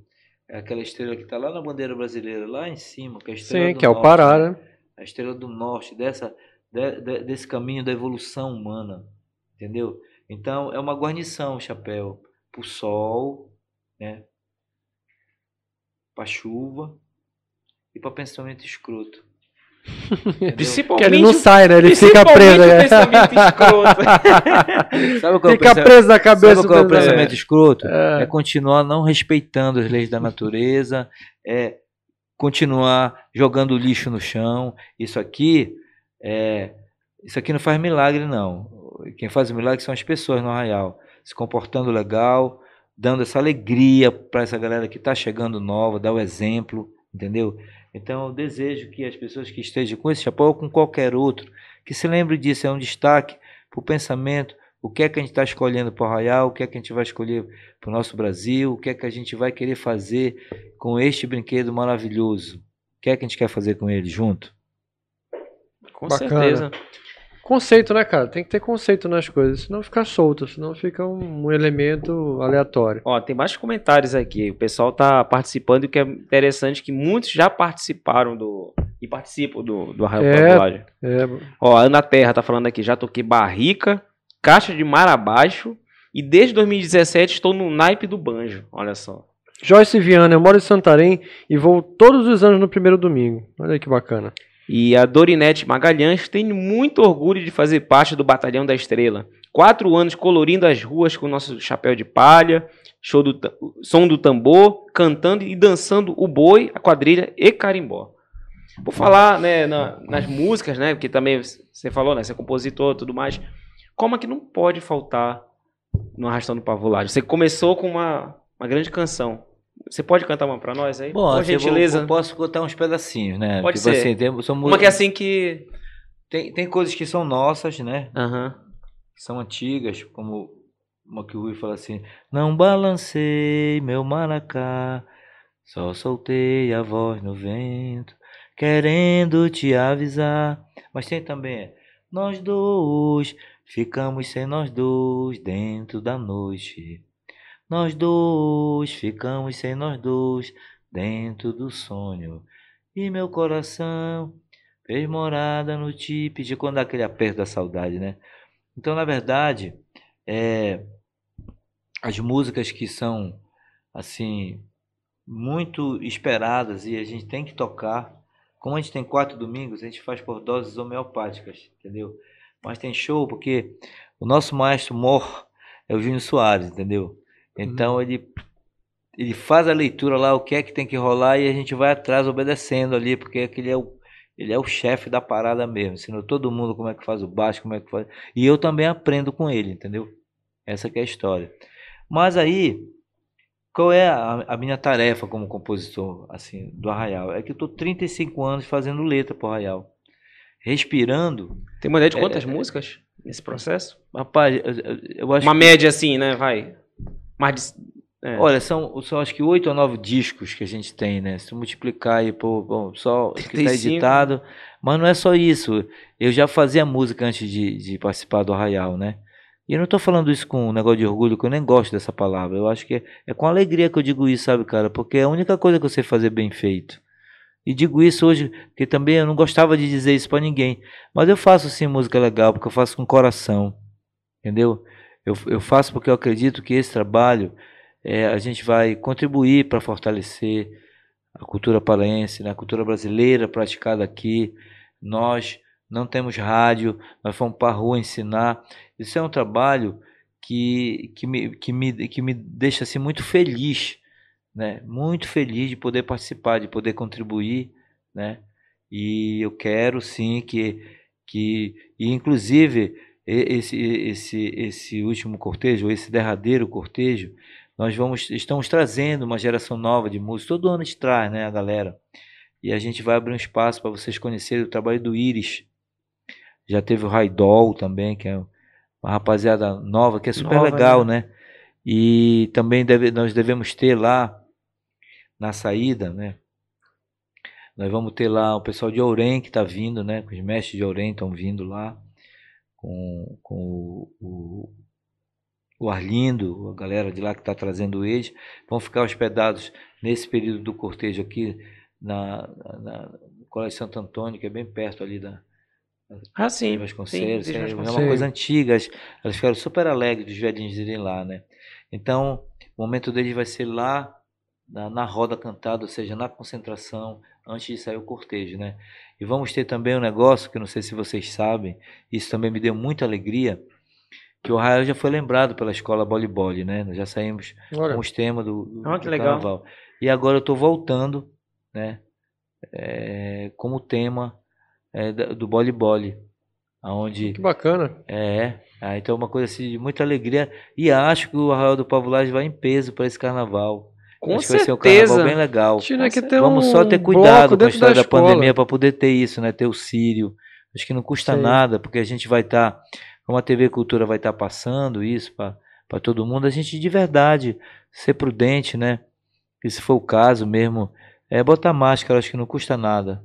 Speaker 3: é aquela estrela que está lá na bandeira brasileira, lá em cima, que é a estrela
Speaker 2: Sim,
Speaker 3: do
Speaker 2: que é o
Speaker 3: norte,
Speaker 2: Pará,
Speaker 3: né?
Speaker 2: né?
Speaker 3: a estrela do norte, dessa, de- de- desse caminho da evolução humana, entendeu? Então é uma guarnição o chapéu para o sol, né? para chuva e para pensamento escroto. Entendeu?
Speaker 1: Principalmente,
Speaker 2: Que ele não sai, né? Ele fica preso.
Speaker 1: o
Speaker 2: né?
Speaker 1: pensamento escroto.
Speaker 3: Sabe qual é
Speaker 2: Fica preso na cabeça.
Speaker 3: Sabe qual é o
Speaker 2: do pensamento.
Speaker 3: pensamento escroto?
Speaker 2: É.
Speaker 3: É continuar não respeitando as leis da natureza, é continuar jogando lixo no chão. Isso aqui é, isso aqui não faz milagre não. Quem faz o milagre são as pessoas no arraial, se comportando legal, dando essa alegria para essa galera que está chegando nova, dar o exemplo, entendeu? Então eu desejo que as pessoas que estejam com esse chapéu ou com qualquer outro, que se lembre disso, é um destaque para o pensamento, o que é que a gente está escolhendo para o arraial, o que é que a gente vai escolher para o nosso Brasil, o que é que a gente vai querer fazer com este brinquedo maravilhoso. O que é que a gente quer fazer com ele junto?
Speaker 1: Com
Speaker 2: Bacana.
Speaker 1: certeza.
Speaker 2: Conceito, né, cara? Tem que ter conceito nas coisas, senão fica solto, senão fica um, um elemento aleatório.
Speaker 1: Ó, tem vários comentários aqui. O pessoal tá participando e o que é interessante é que muitos já participaram do. E participam do, do Arraial
Speaker 2: É. É,
Speaker 1: Ó, a Ana Terra tá falando aqui, já toquei barrica, caixa de mar abaixo e desde 2017 estou no naipe do banjo. Olha só.
Speaker 2: Joyce Viana, eu moro em Santarém e vou todos os anos no primeiro domingo. Olha aí que bacana.
Speaker 1: E a Dorinete Magalhães tem muito orgulho de fazer parte do Batalhão da Estrela. Quatro anos colorindo as ruas com nosso chapéu de palha, show do som do tambor, cantando e dançando o boi, a quadrilha e carimbó. Por falar né, na- nas músicas, né? Porque também você falou, né? Você é compositor e tudo mais. Como é que não pode faltar no Arrastando Pavulagem? Você começou com uma, uma grande canção. Você pode cantar uma pra nós aí?
Speaker 3: Bom,
Speaker 1: Por
Speaker 3: assim,
Speaker 1: gentileza.
Speaker 3: eu posso contar uns pedacinhos, né?
Speaker 1: Pode
Speaker 3: tipo
Speaker 1: ser.
Speaker 3: assim, tem, são
Speaker 1: Uma que é assim que.
Speaker 3: tem, tem coisas que são nossas, né?
Speaker 1: Aham.
Speaker 3: que são antigas, como uma que o Rui fala assim: Não balancei meu maracá, só soltei a voz no vento, querendo te avisar. Mas tem também: Nós dois ficamos sem nós dois dentro da noite. Nós dois ficamos sem nós dois dentro do sonho. E meu coração fez morada no tipe de quando dá aquele aperto da saudade, né? Então, na verdade, é, as músicas que são assim muito esperadas e a gente tem que tocar, como a gente tem quatro domingos, a gente faz por doses homeopáticas, entendeu? Mas tem show porque o nosso maestro mor é o Júnior Soares, entendeu? Então ele ele faz a leitura lá o que é que tem que rolar e a gente vai atrás obedecendo ali, porque aquele é o ele é o chefe da parada mesmo, ensinou todo mundo como é que faz o baixo, como é que faz. E eu também aprendo com ele, entendeu? Essa que é a história. Mas aí, qual é a, a minha tarefa como compositor, assim, do Arraial? É que eu tô 35 anos fazendo letra pro Arraial. Respirando.
Speaker 1: Tem uma ideia de
Speaker 3: É,
Speaker 1: quantas
Speaker 3: é,
Speaker 1: músicas nesse processo?
Speaker 3: Rapaz, eu, eu- eu acho
Speaker 1: Uma
Speaker 3: que-
Speaker 1: média assim, né? Vai. Mais de. é.
Speaker 3: Olha, são, são acho que oito ou nove discos que a gente tem, né? Se multiplicar aí por bom, só que está
Speaker 1: 35.
Speaker 3: editado. Mas não é só isso. Eu já fazia música antes de, de participar do Arraial, né? E eu não tô falando isso com um negócio de orgulho, que eu nem gosto dessa palavra. Eu acho que é, é com alegria que eu digo isso, sabe, cara? Porque é a única coisa que eu sei fazer bem feito. E digo isso hoje, porque também eu não gostava de dizer isso pra ninguém. Mas eu faço sim música legal, porque eu faço com coração. Entendeu? Eu, eu faço porque eu acredito que esse trabalho é, a gente vai contribuir para fortalecer a cultura paraense, né, a cultura brasileira praticada aqui. Nós não temos rádio, nós fomos para a rua ensinar. Isso é um trabalho que, que, me, que, me, que me deixa assim, muito feliz, né? muito feliz de poder participar, de poder contribuir. Né? E eu quero sim que, que e inclusive esse, esse, esse último cortejo, ou esse derradeiro cortejo, nós vamos estamos trazendo uma geração nova de músicos. Todo ano a gente traz, né, a galera. E a gente vai abrir um espaço para vocês conhecerem o trabalho do Iris. Já teve o Raidol também, que é uma rapaziada nova, que é super
Speaker 1: Nova,
Speaker 3: legal, né? E também deve- nós devemos ter lá na saída, né? Nós vamos ter lá o pessoal de Ourém que está vindo, né? Os mestres de Ourém estão vindo lá com, com o, o, o Arlindo, a galera de lá que está trazendo eles. Vão ficar hospedados nesse período do cortejo aqui na, na, no Colégio Santo Antônio, que é bem perto ali da,
Speaker 1: Ah, sim.
Speaker 3: Vasconcelos,
Speaker 1: sim,
Speaker 3: é
Speaker 1: Vasconcelos.
Speaker 3: uma coisa antiga, as- elas ficaram super alegres dos velhinhos irem lá, né? Então, o momento deles vai ser lá na, na roda cantada, ou seja, na concentração, antes de sair o cortejo, né? E vamos ter também um negócio que não sei se vocês sabem, isso também me deu muita alegria, que o Rael já foi lembrado pela escola Boli Boli, né? Nós já saímos
Speaker 2: Olha,
Speaker 3: com os temas do, do,
Speaker 1: Ah, que
Speaker 3: do
Speaker 1: legal.
Speaker 3: carnaval. E agora eu estou voltando, né? é, como tema é, do Boli Boli, aonde
Speaker 2: que bacana.
Speaker 3: é, ah, então é uma coisa assim de muita alegria e acho que o Arraial do Pavulagem vai em peso para esse carnaval.
Speaker 1: Com
Speaker 3: acho que vai ser um carnaval
Speaker 1: certeza.
Speaker 3: bem legal.
Speaker 2: Tinha que
Speaker 1: Nossa,
Speaker 2: ter
Speaker 3: Vamos
Speaker 2: um
Speaker 3: só ter cuidado com a história da,
Speaker 2: escola.
Speaker 3: pandemia para poder ter isso, né? Ter o Sírio. Acho que não custa
Speaker 2: Sim.
Speaker 3: nada, porque a gente vai estar, como a TV Cultura vai estar passando isso para todo mundo, a gente de verdade ser prudente, né? E se for o caso mesmo, é botar máscara, acho que não custa nada,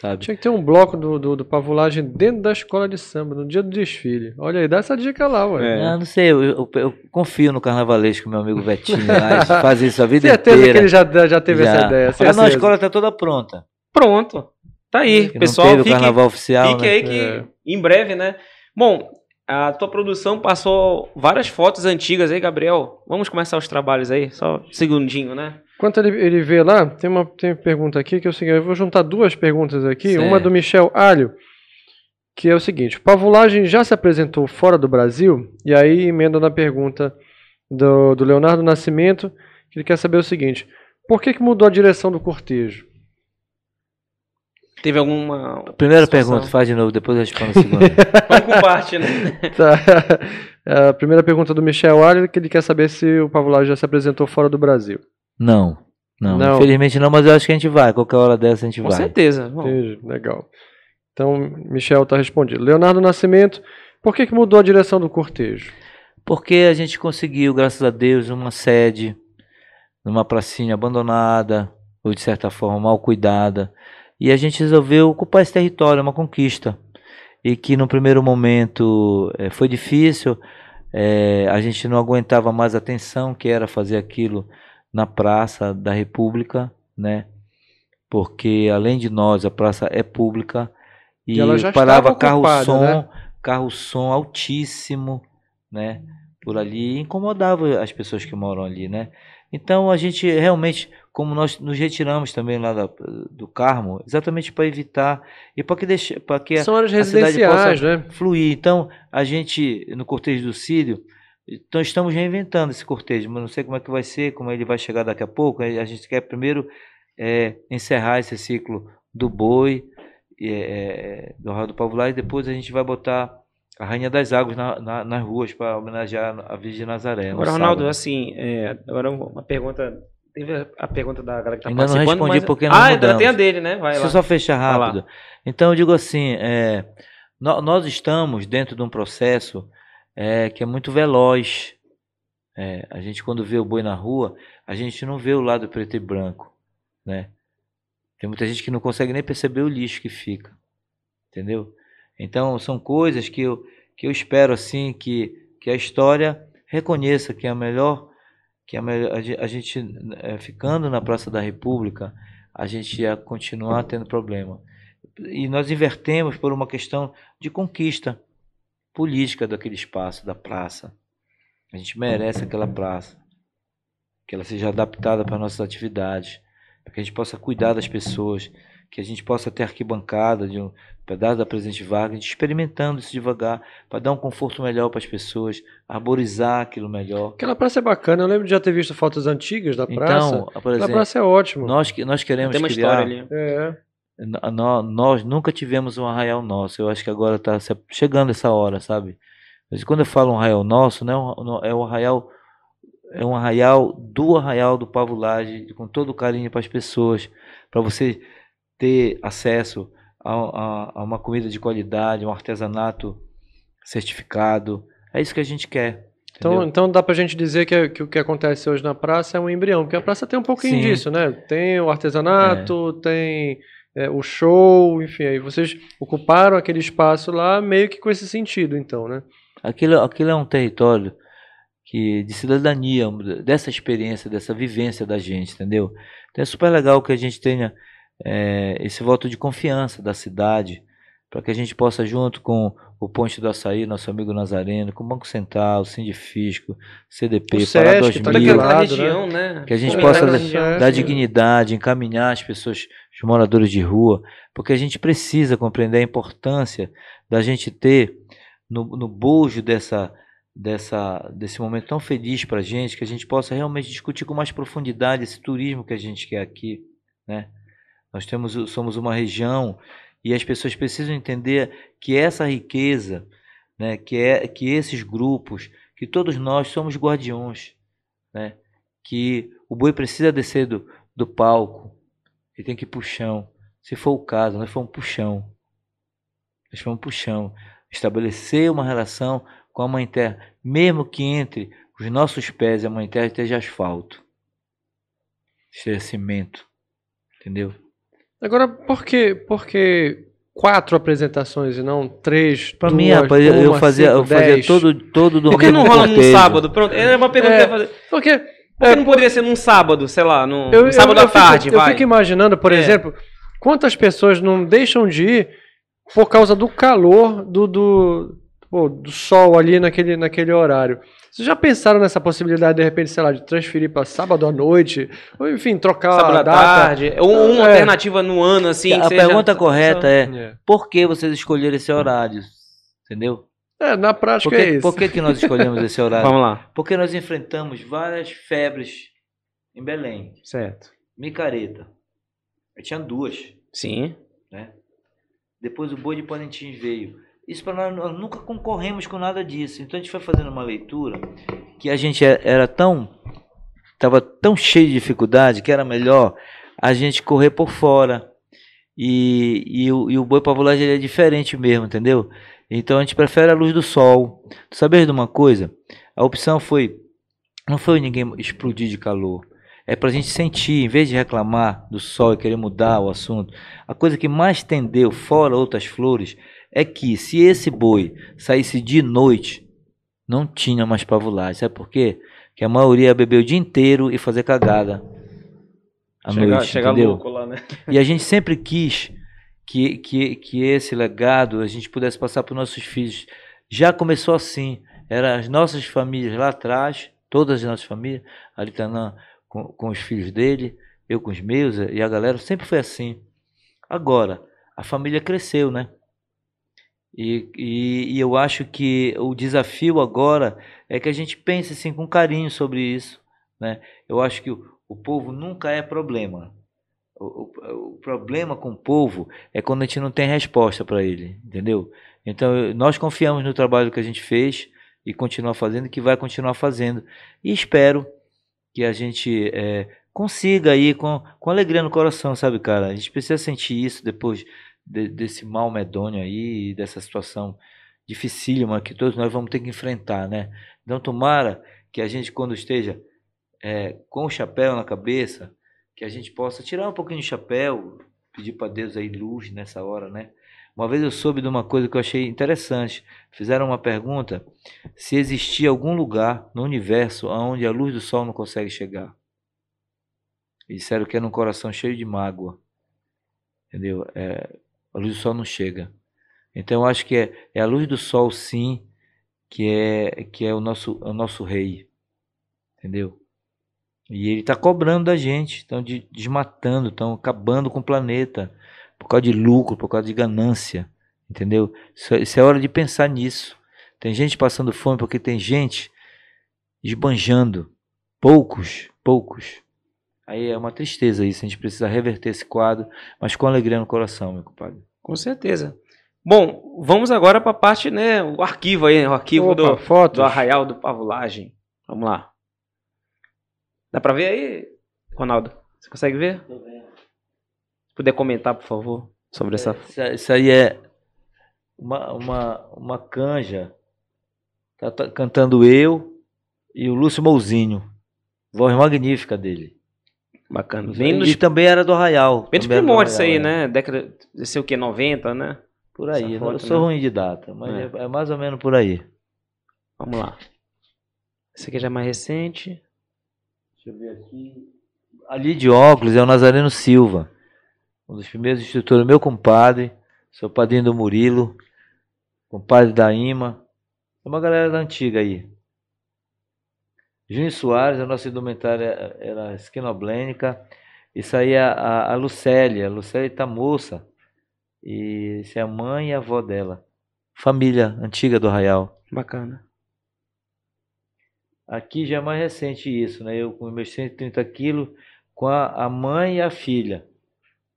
Speaker 3: sabe?
Speaker 2: Tinha que ter um bloco do, do, do pavulagem dentro da escola de samba, no dia do desfile. Olha aí, dá essa dica lá, ué.
Speaker 1: É.
Speaker 3: Ah, não sei, eu, eu- eu confio no carnavalesco, meu amigo Vetinho, lá, ele faz isso a vida
Speaker 2: Certeza
Speaker 3: inteira.
Speaker 2: que ele já, já teve essa
Speaker 3: Já.
Speaker 2: ideia.
Speaker 3: Ah,
Speaker 2: certeza.
Speaker 3: não, a escola tá toda pronta.
Speaker 1: Pronto. Tá aí,
Speaker 3: Que
Speaker 1: pessoal.
Speaker 3: não teve
Speaker 1: fique,
Speaker 3: o carnaval oficial,
Speaker 1: fique
Speaker 3: né?
Speaker 1: aí que
Speaker 2: É.
Speaker 1: em breve, né? Bom, a tua produção passou várias fotos antigas aí, Gabriel. Vamos começar os trabalhos aí, só um segundinho, né?
Speaker 2: Enquanto ele, ele vê lá, tem uma, tem uma pergunta aqui que é o seguinte: eu vou juntar duas perguntas aqui.
Speaker 3: Certo.
Speaker 2: Uma do Michel Alho, que é o seguinte: Pavulagem já se apresentou fora do Brasil? E aí emenda na pergunta do, do Leonardo Nascimento, que ele quer saber o seguinte: por que, que mudou a direção do cortejo?
Speaker 1: Teve alguma.
Speaker 3: Primeira
Speaker 1: situação?
Speaker 3: pergunta, faz de novo, depois eu respondo a segunda.
Speaker 1: Vamos com parte, né?
Speaker 2: Tá. A primeira pergunta do Michel Alho, que ele quer saber se o Pavulagem já se apresentou fora do Brasil.
Speaker 3: Não, Não,
Speaker 2: Não.
Speaker 3: infelizmente não, mas eu acho que a gente vai. Qualquer hora dessa a gente
Speaker 1: Com
Speaker 3: vai.
Speaker 1: certeza. Bom,
Speaker 2: Entendi, legal. Então, Michel está respondido. Leonardo Nascimento, por que, que mudou a direção do cortejo?
Speaker 3: Porque a gente conseguiu, graças a Deus, uma sede numa pracinha abandonada, ou de certa forma mal cuidada. E a gente resolveu ocupar esse território, é uma conquista. E que no primeiro momento eh, foi difícil, eh, a gente não aguentava mais a tensão que era fazer aquilo na Praça da República, né? Porque além de nós, a praça é pública e,
Speaker 2: E
Speaker 3: parava carro-som,
Speaker 2: né?
Speaker 3: carro-som altíssimo, né? Por ali, incomodava as pessoas que moram ali, né? Então a gente realmente, como nós nos retiramos também lá da- do Carmo, exatamente para evitar e para que deixe, para que a,
Speaker 2: São áreas
Speaker 3: a cidade possa
Speaker 2: né?
Speaker 3: fluir. Então a gente no cortejo do Sírio, então estamos reinventando esse cortejo, mas não sei como é que vai ser, como ele vai chegar daqui a pouco. A gente quer primeiro é, encerrar esse ciclo do boi, é, do Arraial do Pavulá, e depois a gente vai botar a Rainha das Águas na- na- nas ruas para homenagear a Virgem de Nazaré.
Speaker 1: Agora, Ronaldo,
Speaker 3: sábado.
Speaker 1: assim, é, agora uma pergunta. Teve a- pergunta da galera que tá
Speaker 3: Ainda não
Speaker 1: participando.
Speaker 3: respondi
Speaker 1: mas...
Speaker 3: porque
Speaker 1: Ah, ainda
Speaker 3: mudamos.
Speaker 1: tem a dele, né? Vai
Speaker 3: Deixa
Speaker 1: lá.
Speaker 3: eu só fechar rápido. Então eu digo assim, é, nó- nós estamos dentro de um processo é, que é muito veloz. É, a gente quando vê o boi na rua, a gente não vê o lado preto e branco, né? Tem muita gente que não consegue nem perceber o lixo que fica, entendeu? Então são coisas que eu, que eu espero assim que, que a história reconheça que é melhor que a, melhor, a ge- a gente é, ficando na Praça da República a gente ia continuar tendo problema. E nós invertemos por uma questão de conquista política daquele espaço, da praça. A gente merece aquela praça. Que ela seja adaptada para nossas atividades. Para que a gente possa cuidar das pessoas. Que a gente possa ter arquibancada de um pedaço da Presidente Vargas, a gente experimentando isso devagar, para dar um conforto melhor para as pessoas, arborizar aquilo melhor.
Speaker 2: Aquela praça é bacana, eu lembro de já ter visto fotos antigas da praça.
Speaker 3: Então, por
Speaker 2: Aquela
Speaker 3: exemplo,
Speaker 2: praça é ótima.
Speaker 3: nós, nós queremos
Speaker 1: Tem uma
Speaker 3: criar,
Speaker 1: história ali.
Speaker 2: É.
Speaker 3: Nós nunca tivemos um arraial nosso. Eu acho que agora está chegando essa hora, sabe? Mas quando eu falo um arraial nosso, não é um, é arraial é um arraial do arraial do Pavo Lage, com todo o carinho para as pessoas, para você ter acesso a, a- a uma comida de qualidade, um artesanato certificado. É isso que a gente quer.
Speaker 2: Então,
Speaker 3: entendeu?
Speaker 2: então dá pra gente dizer que, que o que acontece hoje na praça é um embrião, porque a praça tem um pouquinho
Speaker 3: Sim.
Speaker 2: disso, né? Tem o artesanato, tem é, o show, enfim, aí vocês ocuparam aquele espaço lá meio que com esse sentido, então, né?
Speaker 3: Aquilo, aquilo é um território que de cidadania, dessa experiência, dessa vivência da gente, entendeu? Então é super legal que a gente tenha eh, esse voto de confiança da cidade, para que a gente possa, junto com o Ponte do Açaí, nosso amigo Nazareno, com o Banco Central, o Sindifisco, CDP,
Speaker 2: O
Speaker 3: Pará
Speaker 2: Sesc, tá
Speaker 1: Toda
Speaker 2: Mil.
Speaker 1: aquela
Speaker 2: lado,
Speaker 1: região, né?
Speaker 3: que a gente possa dar-
Speaker 1: região.
Speaker 3: Dar dignidade, encaminhar as pessoas, os moradores de rua, porque a gente precisa compreender a importância da gente ter no, no bojo dessa, dessa, desse momento tão feliz para a gente, que a gente possa realmente discutir com mais profundidade esse turismo que a gente quer aqui, né? Nós temos, somos uma região e as pessoas precisam entender que essa riqueza, né, que é que esses grupos, que todos nós somos guardiões, né? Que o boi precisa descer do, do palco, ele tem que ir pro chão. Se for o caso, nós fomos pro chão. Nós fomos pro chão. Estabelecer uma relação com a Mãe Terra, mesmo que entre os nossos pés e a Mãe Terra esteja asfalto, esteja cimento, entendeu?
Speaker 2: Agora, por que, por que quatro apresentações e não três,
Speaker 3: Pra
Speaker 2: duas,
Speaker 3: mim, rapaz, eu, fazia,
Speaker 2: cinco,
Speaker 3: eu fazia
Speaker 2: dez?
Speaker 3: todo, todo domingo.
Speaker 1: Por que não rola num sábado? Pronto, era uma pergunta
Speaker 2: É.
Speaker 1: que eu ia fazer.
Speaker 2: Porque
Speaker 1: Por que não poderia ser num sábado, sei lá, num,
Speaker 2: eu,
Speaker 1: num
Speaker 2: eu-
Speaker 1: sábado
Speaker 2: eu
Speaker 1: à tarde,
Speaker 2: fico,
Speaker 1: vai?
Speaker 2: Eu fico imaginando, por
Speaker 1: É.
Speaker 2: exemplo, quantas pessoas não deixam de ir por causa do calor do, do, pô, do sol ali naquele, naquele horário. Vocês já pensaram nessa possibilidade, de repente, sei lá, de transferir para sábado à noite? Ou, enfim, trocar
Speaker 1: Sábado à
Speaker 2: data?
Speaker 1: tarde. Ou uma
Speaker 2: É.
Speaker 1: alternativa no ano, assim.
Speaker 3: a pergunta correta é:
Speaker 2: É.
Speaker 3: por que vocês escolheram esse horário? Entendeu?
Speaker 2: É, na prática
Speaker 3: Por que,
Speaker 2: é isso.
Speaker 3: por que, que nós escolhemos esse horário?
Speaker 1: Vamos lá.
Speaker 3: Porque nós enfrentamos várias febres em Belém.
Speaker 1: Certo.
Speaker 3: Micareta. Eu tinha duas.
Speaker 1: Sim.
Speaker 3: Depois o boi de Parintins veio. Isso para nós, nós nunca concorremos com nada disso. Então a gente foi fazendo uma leitura que a gente é- era tão estava tão cheio de dificuldade que era melhor a gente correr por fora. E, e, o, e o boi pavulagem é diferente mesmo, entendeu? Então a gente prefere a luz do sol. Tu sabes de uma coisa? A opção foi. Não foi ninguém explodir de calor. É para a gente sentir, em vez de reclamar do sol e querer mudar o assunto. A coisa que mais tendeu, fora outras flores, é que se esse boi saísse de noite, não tinha mais pavulagem. Sabe por quê? Que a maioria bebeu o dia inteiro e fazer cagada à
Speaker 1: Chega,
Speaker 3: noite,
Speaker 1: chega
Speaker 3: entendeu?
Speaker 1: louco lá, né?
Speaker 3: E a gente sempre quis que, que, que esse legado a gente pudesse passar para os nossos filhos. Já começou assim. Eram as nossas famílias lá atrás, todas as nossas famílias, Aritanã com, com os filhos dele, eu com os meus e a galera, sempre foi assim. Agora, a família cresceu, né? E, e, e eu acho que o desafio agora é que a gente pense assim, com carinho sobre isso. Né? Eu acho que o, o povo nunca é problema. O, o, o, problema com o povo é quando a gente não tem resposta para ele, entendeu? Então nós confiamos no trabalho que a gente fez e continua fazendo, que vai continuar fazendo. E espero que a gente é, consiga aí com, com alegria no coração, sabe, cara? A gente precisa sentir isso depois de, desse mal medonho aí, dessa situação dificílima que todos nós vamos ter que enfrentar, né? Então, tomara que a gente, quando esteja é, com o chapéu na cabeça, que a gente possa tirar um pouquinho de chapéu, pedir para Deus aí luz nessa hora, né? Uma vez eu soube de uma coisa que eu achei interessante. Fizeram uma pergunta se existia algum lugar no universo onde a luz do sol não consegue chegar. E disseram que era um coração cheio de mágoa. Entendeu? É, a luz do sol não chega. Então eu acho que é, é a luz do sol, sim, que é, que é o, nosso, o nosso rei. Entendeu? E ele está cobrando da gente, estão desmatando, estão acabando com o planeta por causa de lucro, por causa de ganância, entendeu? Isso, isso é hora de pensar nisso. Tem gente passando fome porque tem gente esbanjando, poucos, poucos. Aí é uma tristeza isso, a gente precisa reverter esse quadro, mas com alegria no coração, meu compadre.
Speaker 1: Com certeza. Bom, vamos agora para a parte, né, o arquivo aí, o arquivo
Speaker 2: Opa,
Speaker 1: do,
Speaker 2: fotos.
Speaker 1: do Arraial do Pavulagem. Vamos lá. Dá para ver aí, Ronaldo? Você consegue ver? Se puder comentar, por favor, sobre essa.
Speaker 3: Isso, isso aí é uma, uma, uma canja. Tá, tá cantando eu e o Lúcio Mouzinho. Voz magnífica dele.
Speaker 1: Bacana.
Speaker 3: E,
Speaker 1: Vem dos,
Speaker 3: e também era do Arraial.
Speaker 1: vem dos primórdios isso aí,
Speaker 3: é.
Speaker 1: né? Década, de ser o quê? 90, né?
Speaker 3: Por aí.
Speaker 1: Essa
Speaker 3: eu
Speaker 1: foto,
Speaker 3: sou
Speaker 1: né?
Speaker 3: ruim de data, mas
Speaker 1: É.
Speaker 3: é. é mais ou menos por aí.
Speaker 1: Vamos lá. Esse aqui já é mais recente.
Speaker 3: Deixa eu ver aqui. Ali de óculos é o Nazareno Silva. Um dos primeiros instrutores, meu compadre. Sou padrinho do Murilo. Compadre da Ima. É uma galera da antiga aí. Júnior Soares, a nossa indumentária era esquinoblênica. Isso aí é a, a Lucélia. A Lucélia tá moça. E isso é a mãe e a avó dela. Família antiga do Arraial.
Speaker 1: Bacana.
Speaker 3: Aqui já é mais recente isso, né? Eu com meus 130 quilos, com a, a mãe e a filha.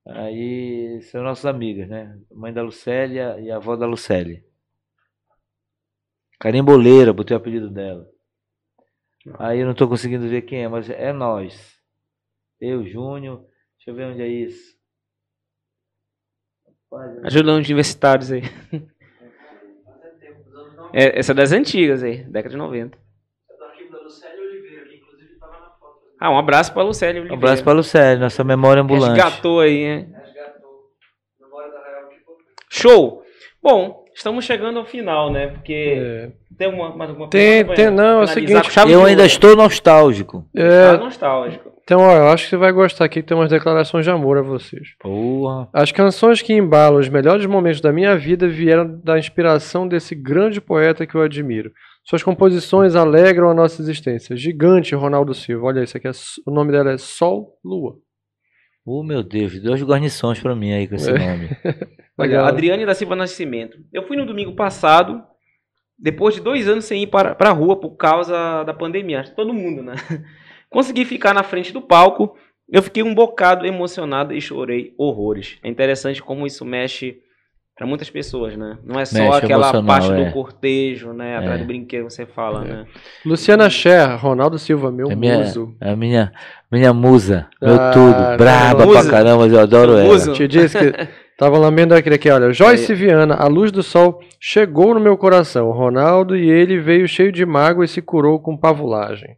Speaker 3: Aí são nossas amigas, né? Mãe da Lucélia e a avó da Lucélia. Carimboleira, botei o apelido dela. Aí eu não tô conseguindo ver quem é, mas é nós. Eu, Júnior. Deixa eu ver onde é isso.
Speaker 1: Ajudando os universitários aí. É, essa é das antigas aí, década de 90. Ah, um abraço pra Lucélia
Speaker 3: Um
Speaker 1: Oliveira.
Speaker 3: abraço para Lucélia, nossa memória ambulante.
Speaker 1: Resgatou aí, né? Show! Bom, estamos chegando ao final, né? Porque
Speaker 2: É.
Speaker 1: tem uma, mais alguma
Speaker 2: Tem-
Speaker 1: pergunta,
Speaker 2: tem- não, é o seguinte,
Speaker 3: Eu ainda
Speaker 1: ouro.
Speaker 3: estou nostálgico.
Speaker 2: É,
Speaker 1: Tá nostálgico.
Speaker 2: então, ó, eu acho que você vai gostar aqui, que tem umas declarações de amor a vocês.
Speaker 3: Porra.
Speaker 2: As canções que embalam os melhores momentos da minha vida vieram da inspiração desse grande poeta que eu admiro. Suas composições alegram a nossa existência. Gigante Ronaldo Silva. Olha isso aqui, é, o nome dela é Sol Lua.
Speaker 3: Oh, meu Deus, duas guarnições pra mim aí com esse
Speaker 2: É.
Speaker 3: nome.
Speaker 1: Olha. Adriane da Silva Nascimento. Eu fui no domingo passado, depois de dois anos sem ir para, para a rua por causa da pandemia. Acho que Todo mundo, né? Consegui ficar na frente do palco. Eu fiquei um bocado emocionado e chorei horrores. É interessante como isso mexe Pra muitas pessoas, né? Não é só
Speaker 3: Mexe
Speaker 1: aquela parte
Speaker 3: é.
Speaker 1: do cortejo, né? Atrás
Speaker 3: É.
Speaker 1: do brinquedo que você fala, né?
Speaker 2: Luciana Cher, Ronaldo Silva, meu
Speaker 3: É minha,
Speaker 2: muso.
Speaker 3: é a minha, minha musa, meu
Speaker 2: Ah,
Speaker 3: tudo. Braba
Speaker 1: musa.
Speaker 3: pra caramba, eu adoro ela.
Speaker 2: Te disse que tava lambendo aquele aqui, olha. Joyce Viana, a luz do sol chegou no meu coração. Ronaldo e ele veio cheio de mágoa e se curou com pavulagem.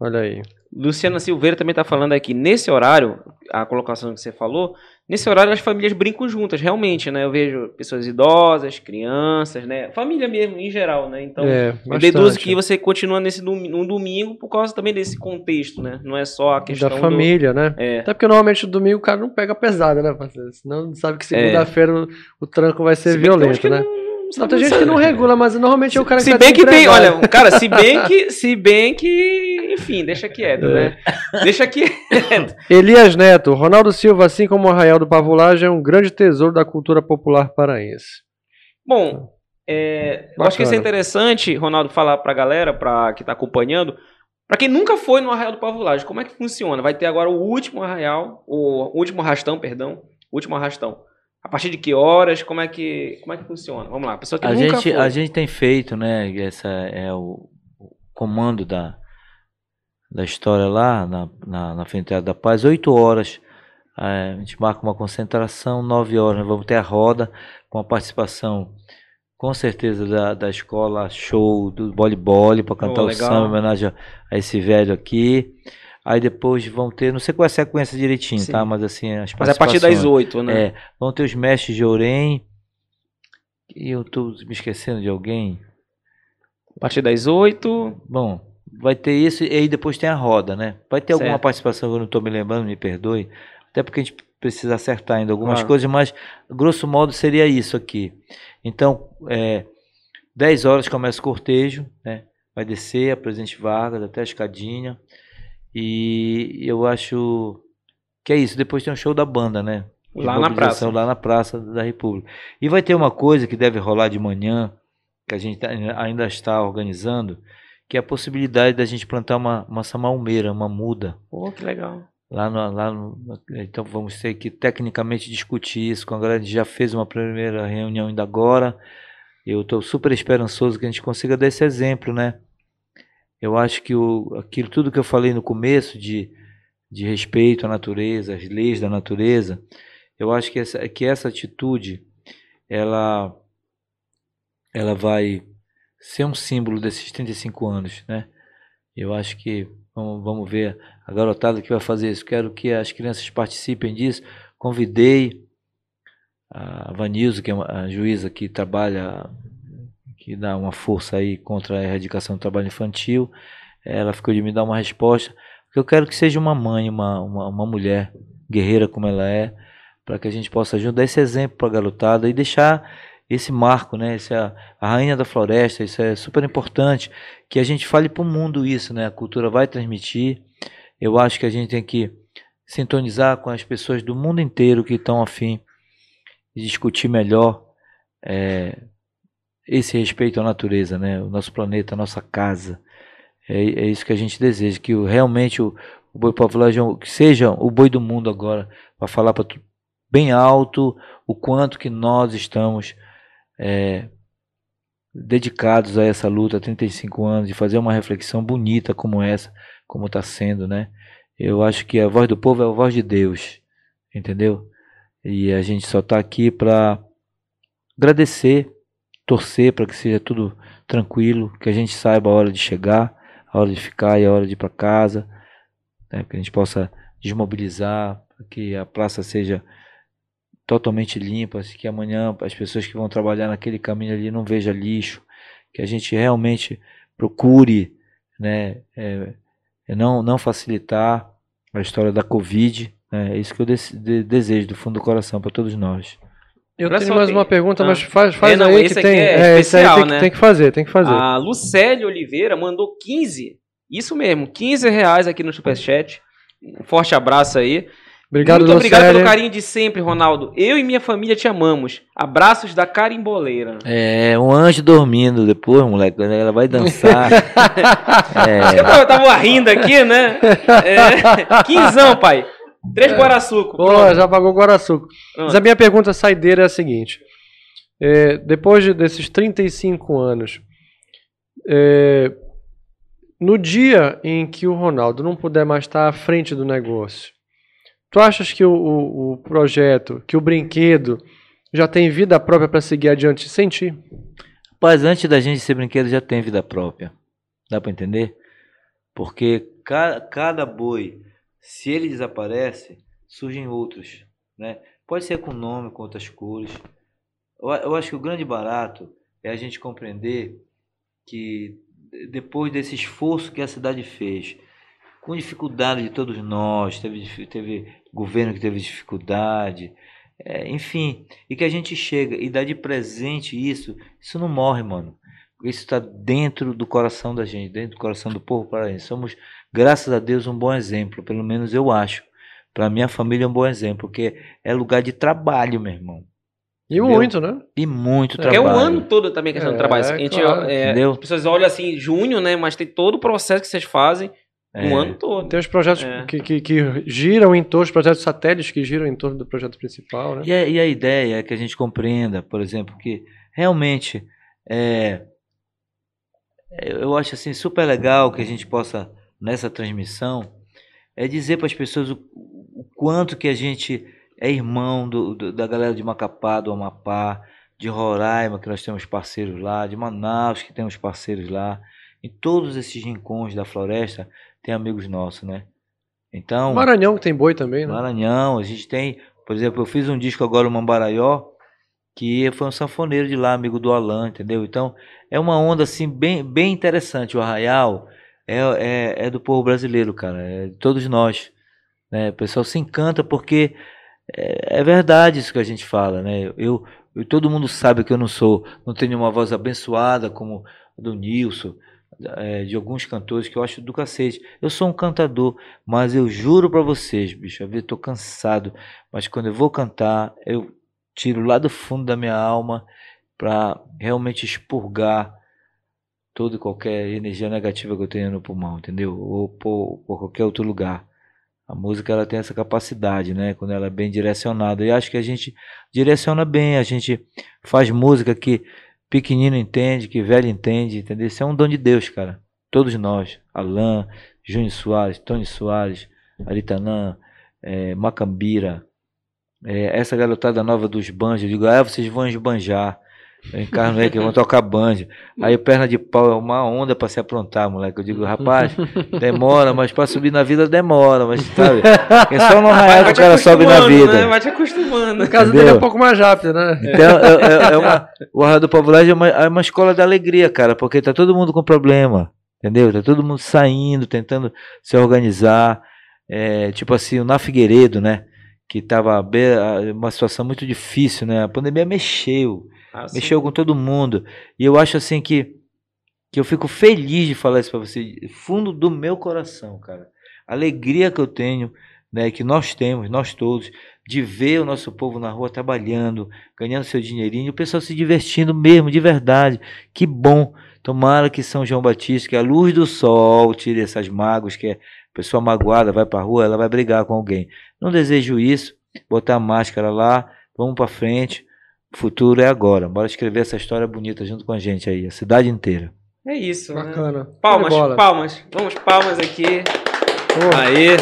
Speaker 2: Olha aí.
Speaker 1: Luciana Silveira também tá falando aqui, nesse horário, a colocação que você falou, nesse horário as famílias brincam juntas, realmente, né? Eu vejo pessoas idosas, crianças, né? Família mesmo, em geral, né? Então,
Speaker 2: é,
Speaker 1: eu deduzo que você continua nesse dom- num domingo por causa também desse contexto, né? Não é só a questão
Speaker 2: da família, né?
Speaker 1: Do... É,
Speaker 2: Até porque normalmente no domingo o cara não pega pesada, né, parceiro? Senão sabe que segunda-feira o, o tranco vai ser
Speaker 1: É. Se
Speaker 2: violento, né?
Speaker 1: não-
Speaker 2: Não, tem gente que não regula, mas normalmente é o cara que
Speaker 1: se
Speaker 2: tá
Speaker 1: bem que tem, olha, cara, se bem que, se bem que, enfim, deixa quieto,
Speaker 2: É.
Speaker 1: né? Deixa quieto.
Speaker 2: Elias Neto, Ronaldo Silva, assim como o Arraial do Pavulagem, é um grande tesouro da cultura popular paraense.
Speaker 1: Bom, é, eu acho que isso é interessante, Ronaldo, falar pra galera, pra que tá acompanhando, pra quem nunca foi no Arraial do Pavulagem, como é que funciona? Vai ter agora o último arraial, o último arrastão, perdão, último arrastão. A partir de que horas? Como é que, como é que funciona? Vamos lá, a pessoa que
Speaker 3: A
Speaker 1: nunca
Speaker 3: gente,
Speaker 1: foi.
Speaker 3: a gente tem feito, né? Essa é o, o comando da, da história lá na, na, na Frente da Paz, oito horas. eh, a gente marca uma concentração, nove horas. Nós vamos ter a roda com a participação, com certeza, da, da escola show do voleibol para cantar
Speaker 1: Oh,
Speaker 3: o samba em homenagem a esse velho aqui. Aí depois vão ter, não sei qual é a sequência direitinho,
Speaker 1: Sim.
Speaker 3: tá? Mas assim, as
Speaker 1: Mas é a partir das oito, né?
Speaker 3: É, vão ter os mestres de Orem. E eu tô me esquecendo de alguém.
Speaker 1: A partir das oito.
Speaker 3: Bom, vai ter isso e aí depois tem a roda, né? Vai ter alguma
Speaker 1: Certo.
Speaker 3: participação que eu não tô me lembrando, me perdoe. Até porque a gente precisa acertar ainda algumas
Speaker 1: Claro.
Speaker 3: coisas, mas grosso modo seria isso aqui. Então, é, 10 horas começa o cortejo, né? Vai descer a Presidente Vargas até a escadinha. E eu acho que é isso. Depois tem um show da banda, né? de
Speaker 1: Lá na praça.
Speaker 3: Lá na Praça da República. E vai ter uma coisa que deve rolar de manhã, que a gente tá- ainda está organizando, que é a possibilidade da gente plantar uma, uma samaumeira, uma muda.
Speaker 1: Pô, que legal.
Speaker 3: Lá no, lá no- então vamos ter que tecnicamente discutir isso com a galera. A gente já fez uma primeira reunião ainda agora. Eu estou super esperançoso que a gente consiga dar esse exemplo, né? Eu acho que o, aquilo tudo que eu falei no começo de, de respeito à natureza, às leis da natureza, eu acho que essa, que essa atitude ela ela vai ser um símbolo desses 35 anos, né? Eu acho que vamos, vamos ver a garotada que vai fazer isso. Quero que as crianças participem disso. Convidei a Vanilza, que é uma a juíza que trabalha, que dá uma força aí contra a erradicação do trabalho infantil. Ela ficou de me dar uma resposta. Eu quero que seja uma mãe, uma, uma, uma mulher guerreira como ela é, para que a gente possa junto dar esse exemplo para a garotada e deixar esse marco, né? Esse é a, a rainha da floresta, isso é super importante que a gente fale para o mundo isso, né? A cultura vai transmitir. Eu acho que a gente tem que sintonizar com as pessoas do mundo inteiro que estão afim de discutir melhor é, esse respeito à natureza, né? O nosso planeta, a nossa casa. É, é isso que a gente deseja, que o- realmente o, o boi populagem que seja o boi do mundo agora, para falar para bem alto o quanto que nós estamos é, dedicados a essa luta há 35 anos, de fazer uma reflexão bonita como essa, como está sendo, né? Eu acho que a voz do povo é a voz de Deus, entendeu? E a gente só está aqui para agradecer, torcer para que seja tudo tranquilo, que a gente saiba a hora de chegar, a hora de ficar e a hora de ir para casa, né? que a gente possa desmobilizar, que a praça seja totalmente limpa, que amanhã as pessoas que vão trabalhar naquele caminho ali não vejam lixo, que a gente realmente procure né, é, é não, não facilitar a história da Covid. né, É isso que eu dese- de- desejo do fundo do coração para todos nós.
Speaker 2: Eu
Speaker 1: Olha
Speaker 2: tenho mais
Speaker 1: tem-
Speaker 2: uma pergunta,
Speaker 1: Ah.
Speaker 2: mas faz, faz
Speaker 1: É, não,
Speaker 2: aí que tem.
Speaker 1: é
Speaker 2: esse aí
Speaker 1: especial,
Speaker 2: tem, que-
Speaker 1: né?
Speaker 2: tem que fazer, tem que fazer.
Speaker 1: A Lucélia Oliveira mandou 15. Isso mesmo, 15 reais aqui no Superchat. Um forte abraço aí.
Speaker 2: obrigado,
Speaker 1: Muito obrigado
Speaker 2: Lucélia.
Speaker 1: pelo carinho de sempre, Ronaldo. Eu e minha família te amamos. Abraços da carimboleira.
Speaker 3: É, um anjo dormindo depois, moleque, quando ela vai dançar.
Speaker 1: Eu
Speaker 3: é,
Speaker 1: tava, tava rindo aqui, né? É, quinzão, pai. Três Guaraçuco.
Speaker 2: Pô,
Speaker 1: Pronto.
Speaker 2: já pagou o Guaraçuco.
Speaker 1: Pronto.
Speaker 2: Mas a minha pergunta saideira é a seguinte: É, depois de, desses 35 anos, é, no dia em que o Ronaldo não puder mais estar à frente do negócio, tu achas que o, o, o projeto, que o brinquedo já tem vida própria para seguir adiante sem ti?
Speaker 3: Rapaz, antes da gente ser brinquedo já tem vida própria. Dá para entender? Porque cada, cada boi, se ele desaparece, surgem outros, né? Pode ser com nome, com outras cores. Eu, eu acho que o grande barato é a gente compreender que depois desse esforço que a cidade fez, com dificuldade de todos nós, teve, teve governo que teve dificuldade, é, enfim, e que a gente chega e dá de presente isso, isso não morre, mano. Isso está dentro do coração da gente, dentro do coração do povo paraense. Somos, graças a Deus, um bom exemplo, pelo menos eu acho. Para minha família é um bom exemplo, porque é lugar de trabalho, meu irmão.
Speaker 2: E Entendeu? muito, né?
Speaker 3: E muito é, trabalho.
Speaker 1: É o ano todo também questão é, do trabalho. A gente, claro. é, as pessoas olham assim, junho, né? Mas tem todo o processo que vocês fazem é. um ano todo.
Speaker 2: Tem os projetos é. que, que, que, giram em torno, os projetos satélites que giram em torno do projeto principal, né?
Speaker 3: E a, e a ideia é que a gente compreenda, por exemplo, que realmente é, eu acho assim super legal que a gente possa, nessa transmissão, é dizer para as pessoas o, o quanto que a gente é irmão do, do, da galera de Macapá, do Amapá, de Roraima, que nós temos parceiros lá, de Manaus, que temos parceiros lá. Em todos esses rincões da floresta tem amigos nossos, né? Então.
Speaker 2: Maranhão que tem boi também, né?
Speaker 3: Maranhão, a gente tem. Por exemplo, eu fiz um disco agora, o Mambaraió, que foi um sanfoneiro de lá, amigo do Alan, entendeu? Então, é uma onda assim bem, bem interessante. O Arraial é, é, é do povo brasileiro, cara, é de todos nós. Né? O pessoal se encanta porque é, é, verdade isso que a gente fala, né? Eu, eu, todo mundo sabe que eu não sou, não tenho uma voz abençoada como a do Nilson, é, de alguns cantores que eu acho do cacete. Eu sou um cantador, mas eu juro para vocês, bicho, eu tô cansado, mas quando eu vou cantar, eu tiro lá do fundo da minha alma para realmente expurgar toda e qualquer energia negativa que eu tenho no pulmão, entendeu? Ou por, por qualquer outro lugar. A música ela tem essa capacidade, né? Quando ela é bem direcionada. E acho que a gente direciona bem, a gente faz música que pequenino entende, que velho entende, entendeu? Isso é um dom de Deus, cara. Todos nós, Alain, Júnior Soares, Tony Soares, Aritanã, é, Macambira, é, essa garotada nova dos banjos, eu digo, ah, vocês vão esbanjar. Eu encarno aí que vão tocar banjo. Aí perna de pau é uma onda para se aprontar, moleque. Eu digo, rapaz, demora, mas para subir na vida demora, mas sabe? É só no raio que o cara sobe na vida.
Speaker 1: Né? Vai te acostumando.
Speaker 2: No caso dele é um pouco mais rápido, né?
Speaker 3: Então, é, é, é uma, o Arra do Povolagem é uma, é uma escola da alegria, cara, porque tá todo mundo com problema, entendeu? Tá todo mundo saindo, tentando se organizar. É, tipo assim, o Na Figueiredo, né? Que tava uma situação muito difícil, né? A pandemia mexeu ah, mexeu com todo mundo. E eu acho assim que, que eu fico feliz de falar isso para você, fundo do meu coração, cara. A alegria que eu tenho, né, que nós temos, nós todos, de ver o nosso povo na rua trabalhando, ganhando seu dinheirinho, o pessoal se divertindo mesmo, de verdade. Que bom. Tomara que São João Batista, que a luz do sol tire essas mágoas, que a pessoa magoada vai para a rua, ela vai brigar com alguém. Não desejo isso. Botar a máscara lá, vamos para frente. O futuro é agora. Bora escrever essa história bonita junto com a gente aí, a cidade inteira.
Speaker 1: É isso.
Speaker 2: Né? Bacana.
Speaker 1: Né? Palmas, palmas. Vamos, palmas aqui. Oh. Aí.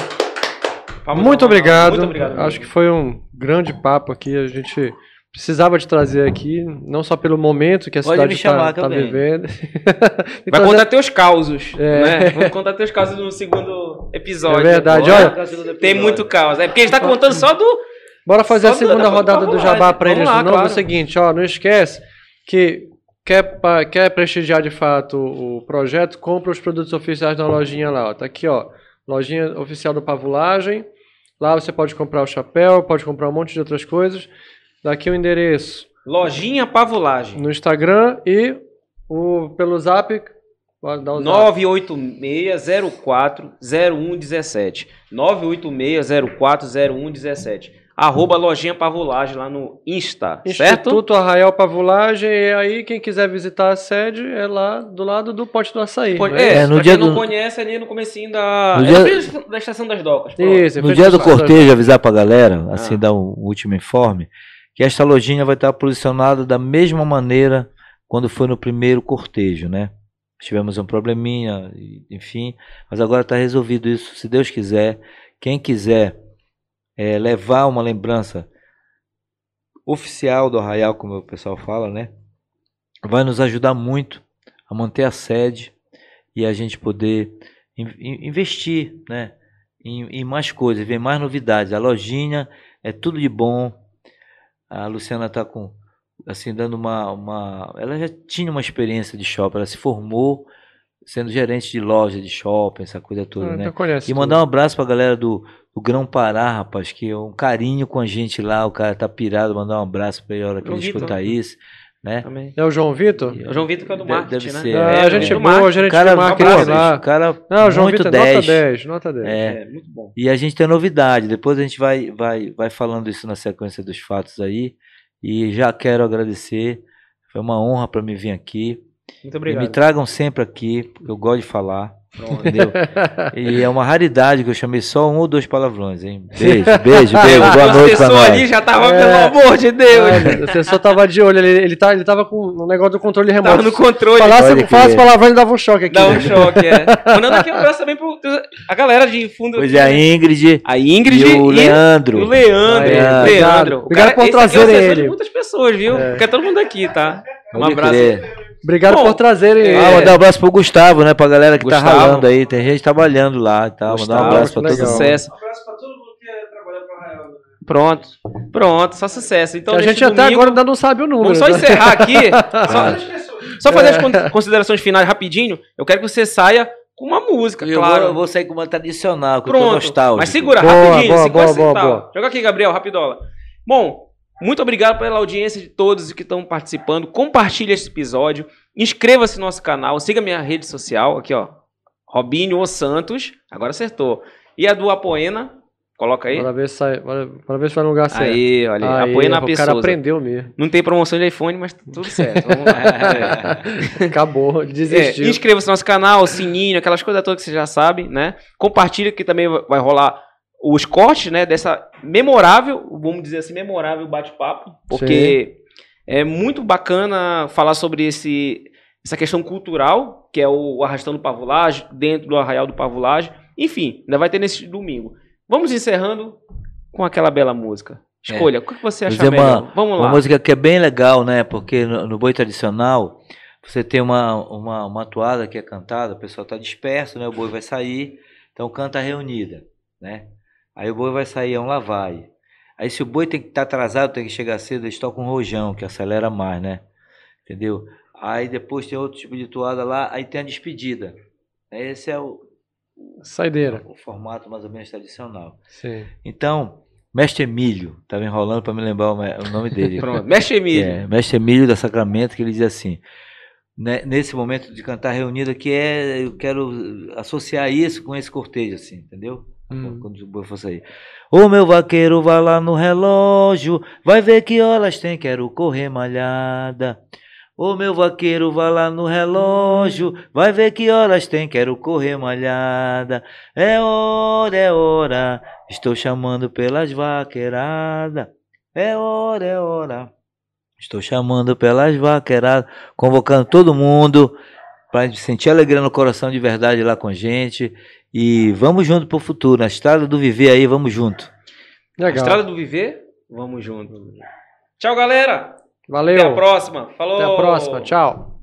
Speaker 2: Palmas Muito obrigado. Muito obrigado. Acho que foi um grande papo aqui. A gente precisava te trazer aqui, não só pelo momento que a Pode cidade está tá vivendo.
Speaker 1: Vai trazer... contar teus causos, é. né? Vamos contar teus causos no segundo episódio.
Speaker 2: É verdade, olha.
Speaker 1: Tem muito caos. É porque a gente está contando só do
Speaker 2: Bora fazer Só a segunda rodada do Jabá para eles lá, de novo. Claro. É o seguinte, ó, não esquece que quer, quer prestigiar de fato o projeto, compra os produtos oficiais na lojinha lá. Ó. Tá aqui, ó, lojinha oficial do Pavulagem. Lá você pode comprar o chapéu, pode comprar um monte de outras coisas. Daqui o endereço.
Speaker 1: Lojinha Pavulagem.
Speaker 2: No Instagram e o, pelo Zap.
Speaker 1: Pode dar o 986040117. 986040117 arroba lojinha Pavulagem lá no Insta,
Speaker 2: Instituto certo? Arraial Pavulagem, e aí quem quiser visitar a sede é lá do lado do Pote do Açaí.
Speaker 1: Pode, né? É, no dia quem do... não conhece, ali no comecinho da, no
Speaker 3: é
Speaker 1: dia... da Estação das Docas.
Speaker 3: Isso, no dia do cortejo, avisar pra galera, assim, ah. dar um último informe, que esta lojinha vai estar posicionada da mesma maneira quando foi no primeiro cortejo, né? Tivemos um probleminha, enfim, mas agora está resolvido isso, se Deus quiser. Quem quiser é, levar uma lembrança oficial do Arraial, como o pessoal fala, né? Vai nos ajudar muito a manter a sede e a gente poder investir, né? Em, em mais coisas, ver mais novidades. A lojinha é tudo de bom. A Luciana está com assim dando uma, uma ela já tinha uma experiência de shopping ela se formou sendo gerente de loja de shopping essa coisa toda ah, né? e mandar um abraço para a galera do, do Grão Pará rapaz que é um carinho com a gente lá o cara tá pirado mandar um abraço para ele a hora que ele escutar isso né?
Speaker 2: Também. É o João Vitor?
Speaker 1: É o João Vitor que é do marketing,
Speaker 2: deve né? Ser. É, a gente é boa, a gente
Speaker 3: cara,
Speaker 2: do marketing
Speaker 3: lá. cara
Speaker 2: Não, o João Vitor 10. nota 10, nota 10.
Speaker 3: É, é, muito bom. E a gente tem novidade, depois a gente vai, vai, vai falando isso na sequência dos fatos aí. E já quero agradecer. Foi uma honra para mim vir aqui.
Speaker 1: Muito obrigado.
Speaker 3: E me tragam sempre aqui, eu gosto de falar. Entendeu? e é uma raridade que eu chamei só um ou dois palavrões, hein? Beijo, beijo, beijo. Boa noite pra nós. ali
Speaker 1: já tava, é... pelo amor de Deus.
Speaker 2: você só tava de olho, ele, ele, tá, ele tava com o negócio do controle remoto.
Speaker 1: Tava no controle.
Speaker 2: Falasse, falasse palavrões dava um choque aqui.
Speaker 1: Dá um choque, é. Mandando aqui um abraço também pro a galera de fundo.
Speaker 3: Pois é, a Ingrid.
Speaker 1: A Ingrid
Speaker 3: e o Leandro.
Speaker 1: E o Leandro.
Speaker 2: É, Leandro. Obrigado por trazer é ele.
Speaker 1: muitas pessoas, viu? É. Porque é todo mundo aqui, tá?
Speaker 3: Um abraço. Crer.
Speaker 2: Obrigado Bom, por trazerem.
Speaker 3: É... Ah, mandar um abraço pro Gustavo, né? Pra galera que tá Gustavo. tá ralando aí. Tem gente trabalhando lá e tal. Mandar um abraço pra todo mundo.
Speaker 1: Sucesso. Um abraço pra todo mundo que trabalha pra Arraial. Né? Pronto, pronto, só sucesso. Então,
Speaker 2: a gente domingo, até agora ainda não sabe o número.
Speaker 1: Vamos só né? encerrar aqui. só, só, fazer é. as considerações finais rapidinho. Eu quero que você saia com uma música,
Speaker 3: eu
Speaker 1: claro.
Speaker 3: Vou, eu vou sair com uma tradicional, que Pronto. eu tô nostálgico.
Speaker 1: Mas segura, boa, rapidinho, boa, 50 boa, boa, boa. Joga aqui, Gabriel, rapidola. Bom, muito obrigado pela audiência de todos que estão participando. Compartilhe esse episódio. Inscreva-se no nosso canal. Siga minha rede social. Aqui, ó. Robinho O Santos. Agora acertou. E a do Apoena. Coloca aí.
Speaker 2: Bora ver se, sai, bora, bora ver se vai no lugar certo.
Speaker 1: Aí, olha aí. Apoena
Speaker 2: O cara aprendeu mesmo.
Speaker 1: Não tem promoção de iPhone, mas tudo certo. Vamos lá.
Speaker 2: Acabou, desistiu.
Speaker 1: É, Inscreva-se no nosso canal, sininho, aquelas coisas todas que você já sabe, né? Compartilha que também vai rolar os cortes, né, dessa memorável, vamos dizer assim, memorável bate-papo, porque Sim. é muito bacana falar sobre esse, essa questão cultural, que é o Arrastando Pavulagem, dentro do Arraial do Pavulagem. Enfim, ainda vai ter nesse domingo. Vamos encerrando com aquela bela música. Escolha, é. o que você acha é melhor?
Speaker 3: Uma, Vamos lá. Uma música que é bem legal, né? Porque no, no boi tradicional, você tem uma, uma, uma toada que é cantada, o pessoal está disperso, né? O boi vai sair, então canta reunida, né? Aí o boi vai sair, é um lavai. Aí se o boi tem que estar tá atrasado, tem que chegar cedo, eles tocam um rojão, que acelera mais, né? Entendeu? Aí depois tem outro tipo de toada lá, aí tem a despedida. Esse é o.
Speaker 2: Saideira.
Speaker 3: O, formato mais ou menos tradicional.
Speaker 2: Sim.
Speaker 3: Então, Mestre Emílio, estava enrolando para me lembrar o, nome dele.
Speaker 1: Pronto, Mestre Emílio.
Speaker 3: É, Mestre Emílio da Sacramento, que ele diz assim: né, nesse momento de cantar reunido que é, eu quero associar isso com esse cortejo, assim, entendeu? Hum. Quando o boi for sair. Ô meu vaqueiro, vai lá no relógio, vai ver que horas tem, quero correr malhada. Ô meu vaqueiro, vai lá no relógio, vai ver que horas tem, quero correr malhada. É hora, é hora, estou chamando pelas vaqueiradas. É hora, é hora, estou chamando pelas vaqueiradas, convocando todo mundo para sentir alegria no coração de verdade lá com a gente. E vamos junto pro futuro. Na estrada do viver aí, vamos junto.
Speaker 1: Legal. Na estrada do viver, vamos junto. Tchau, galera.
Speaker 2: Valeu.
Speaker 1: Até a próxima. Falou.
Speaker 2: Até a próxima. Tchau.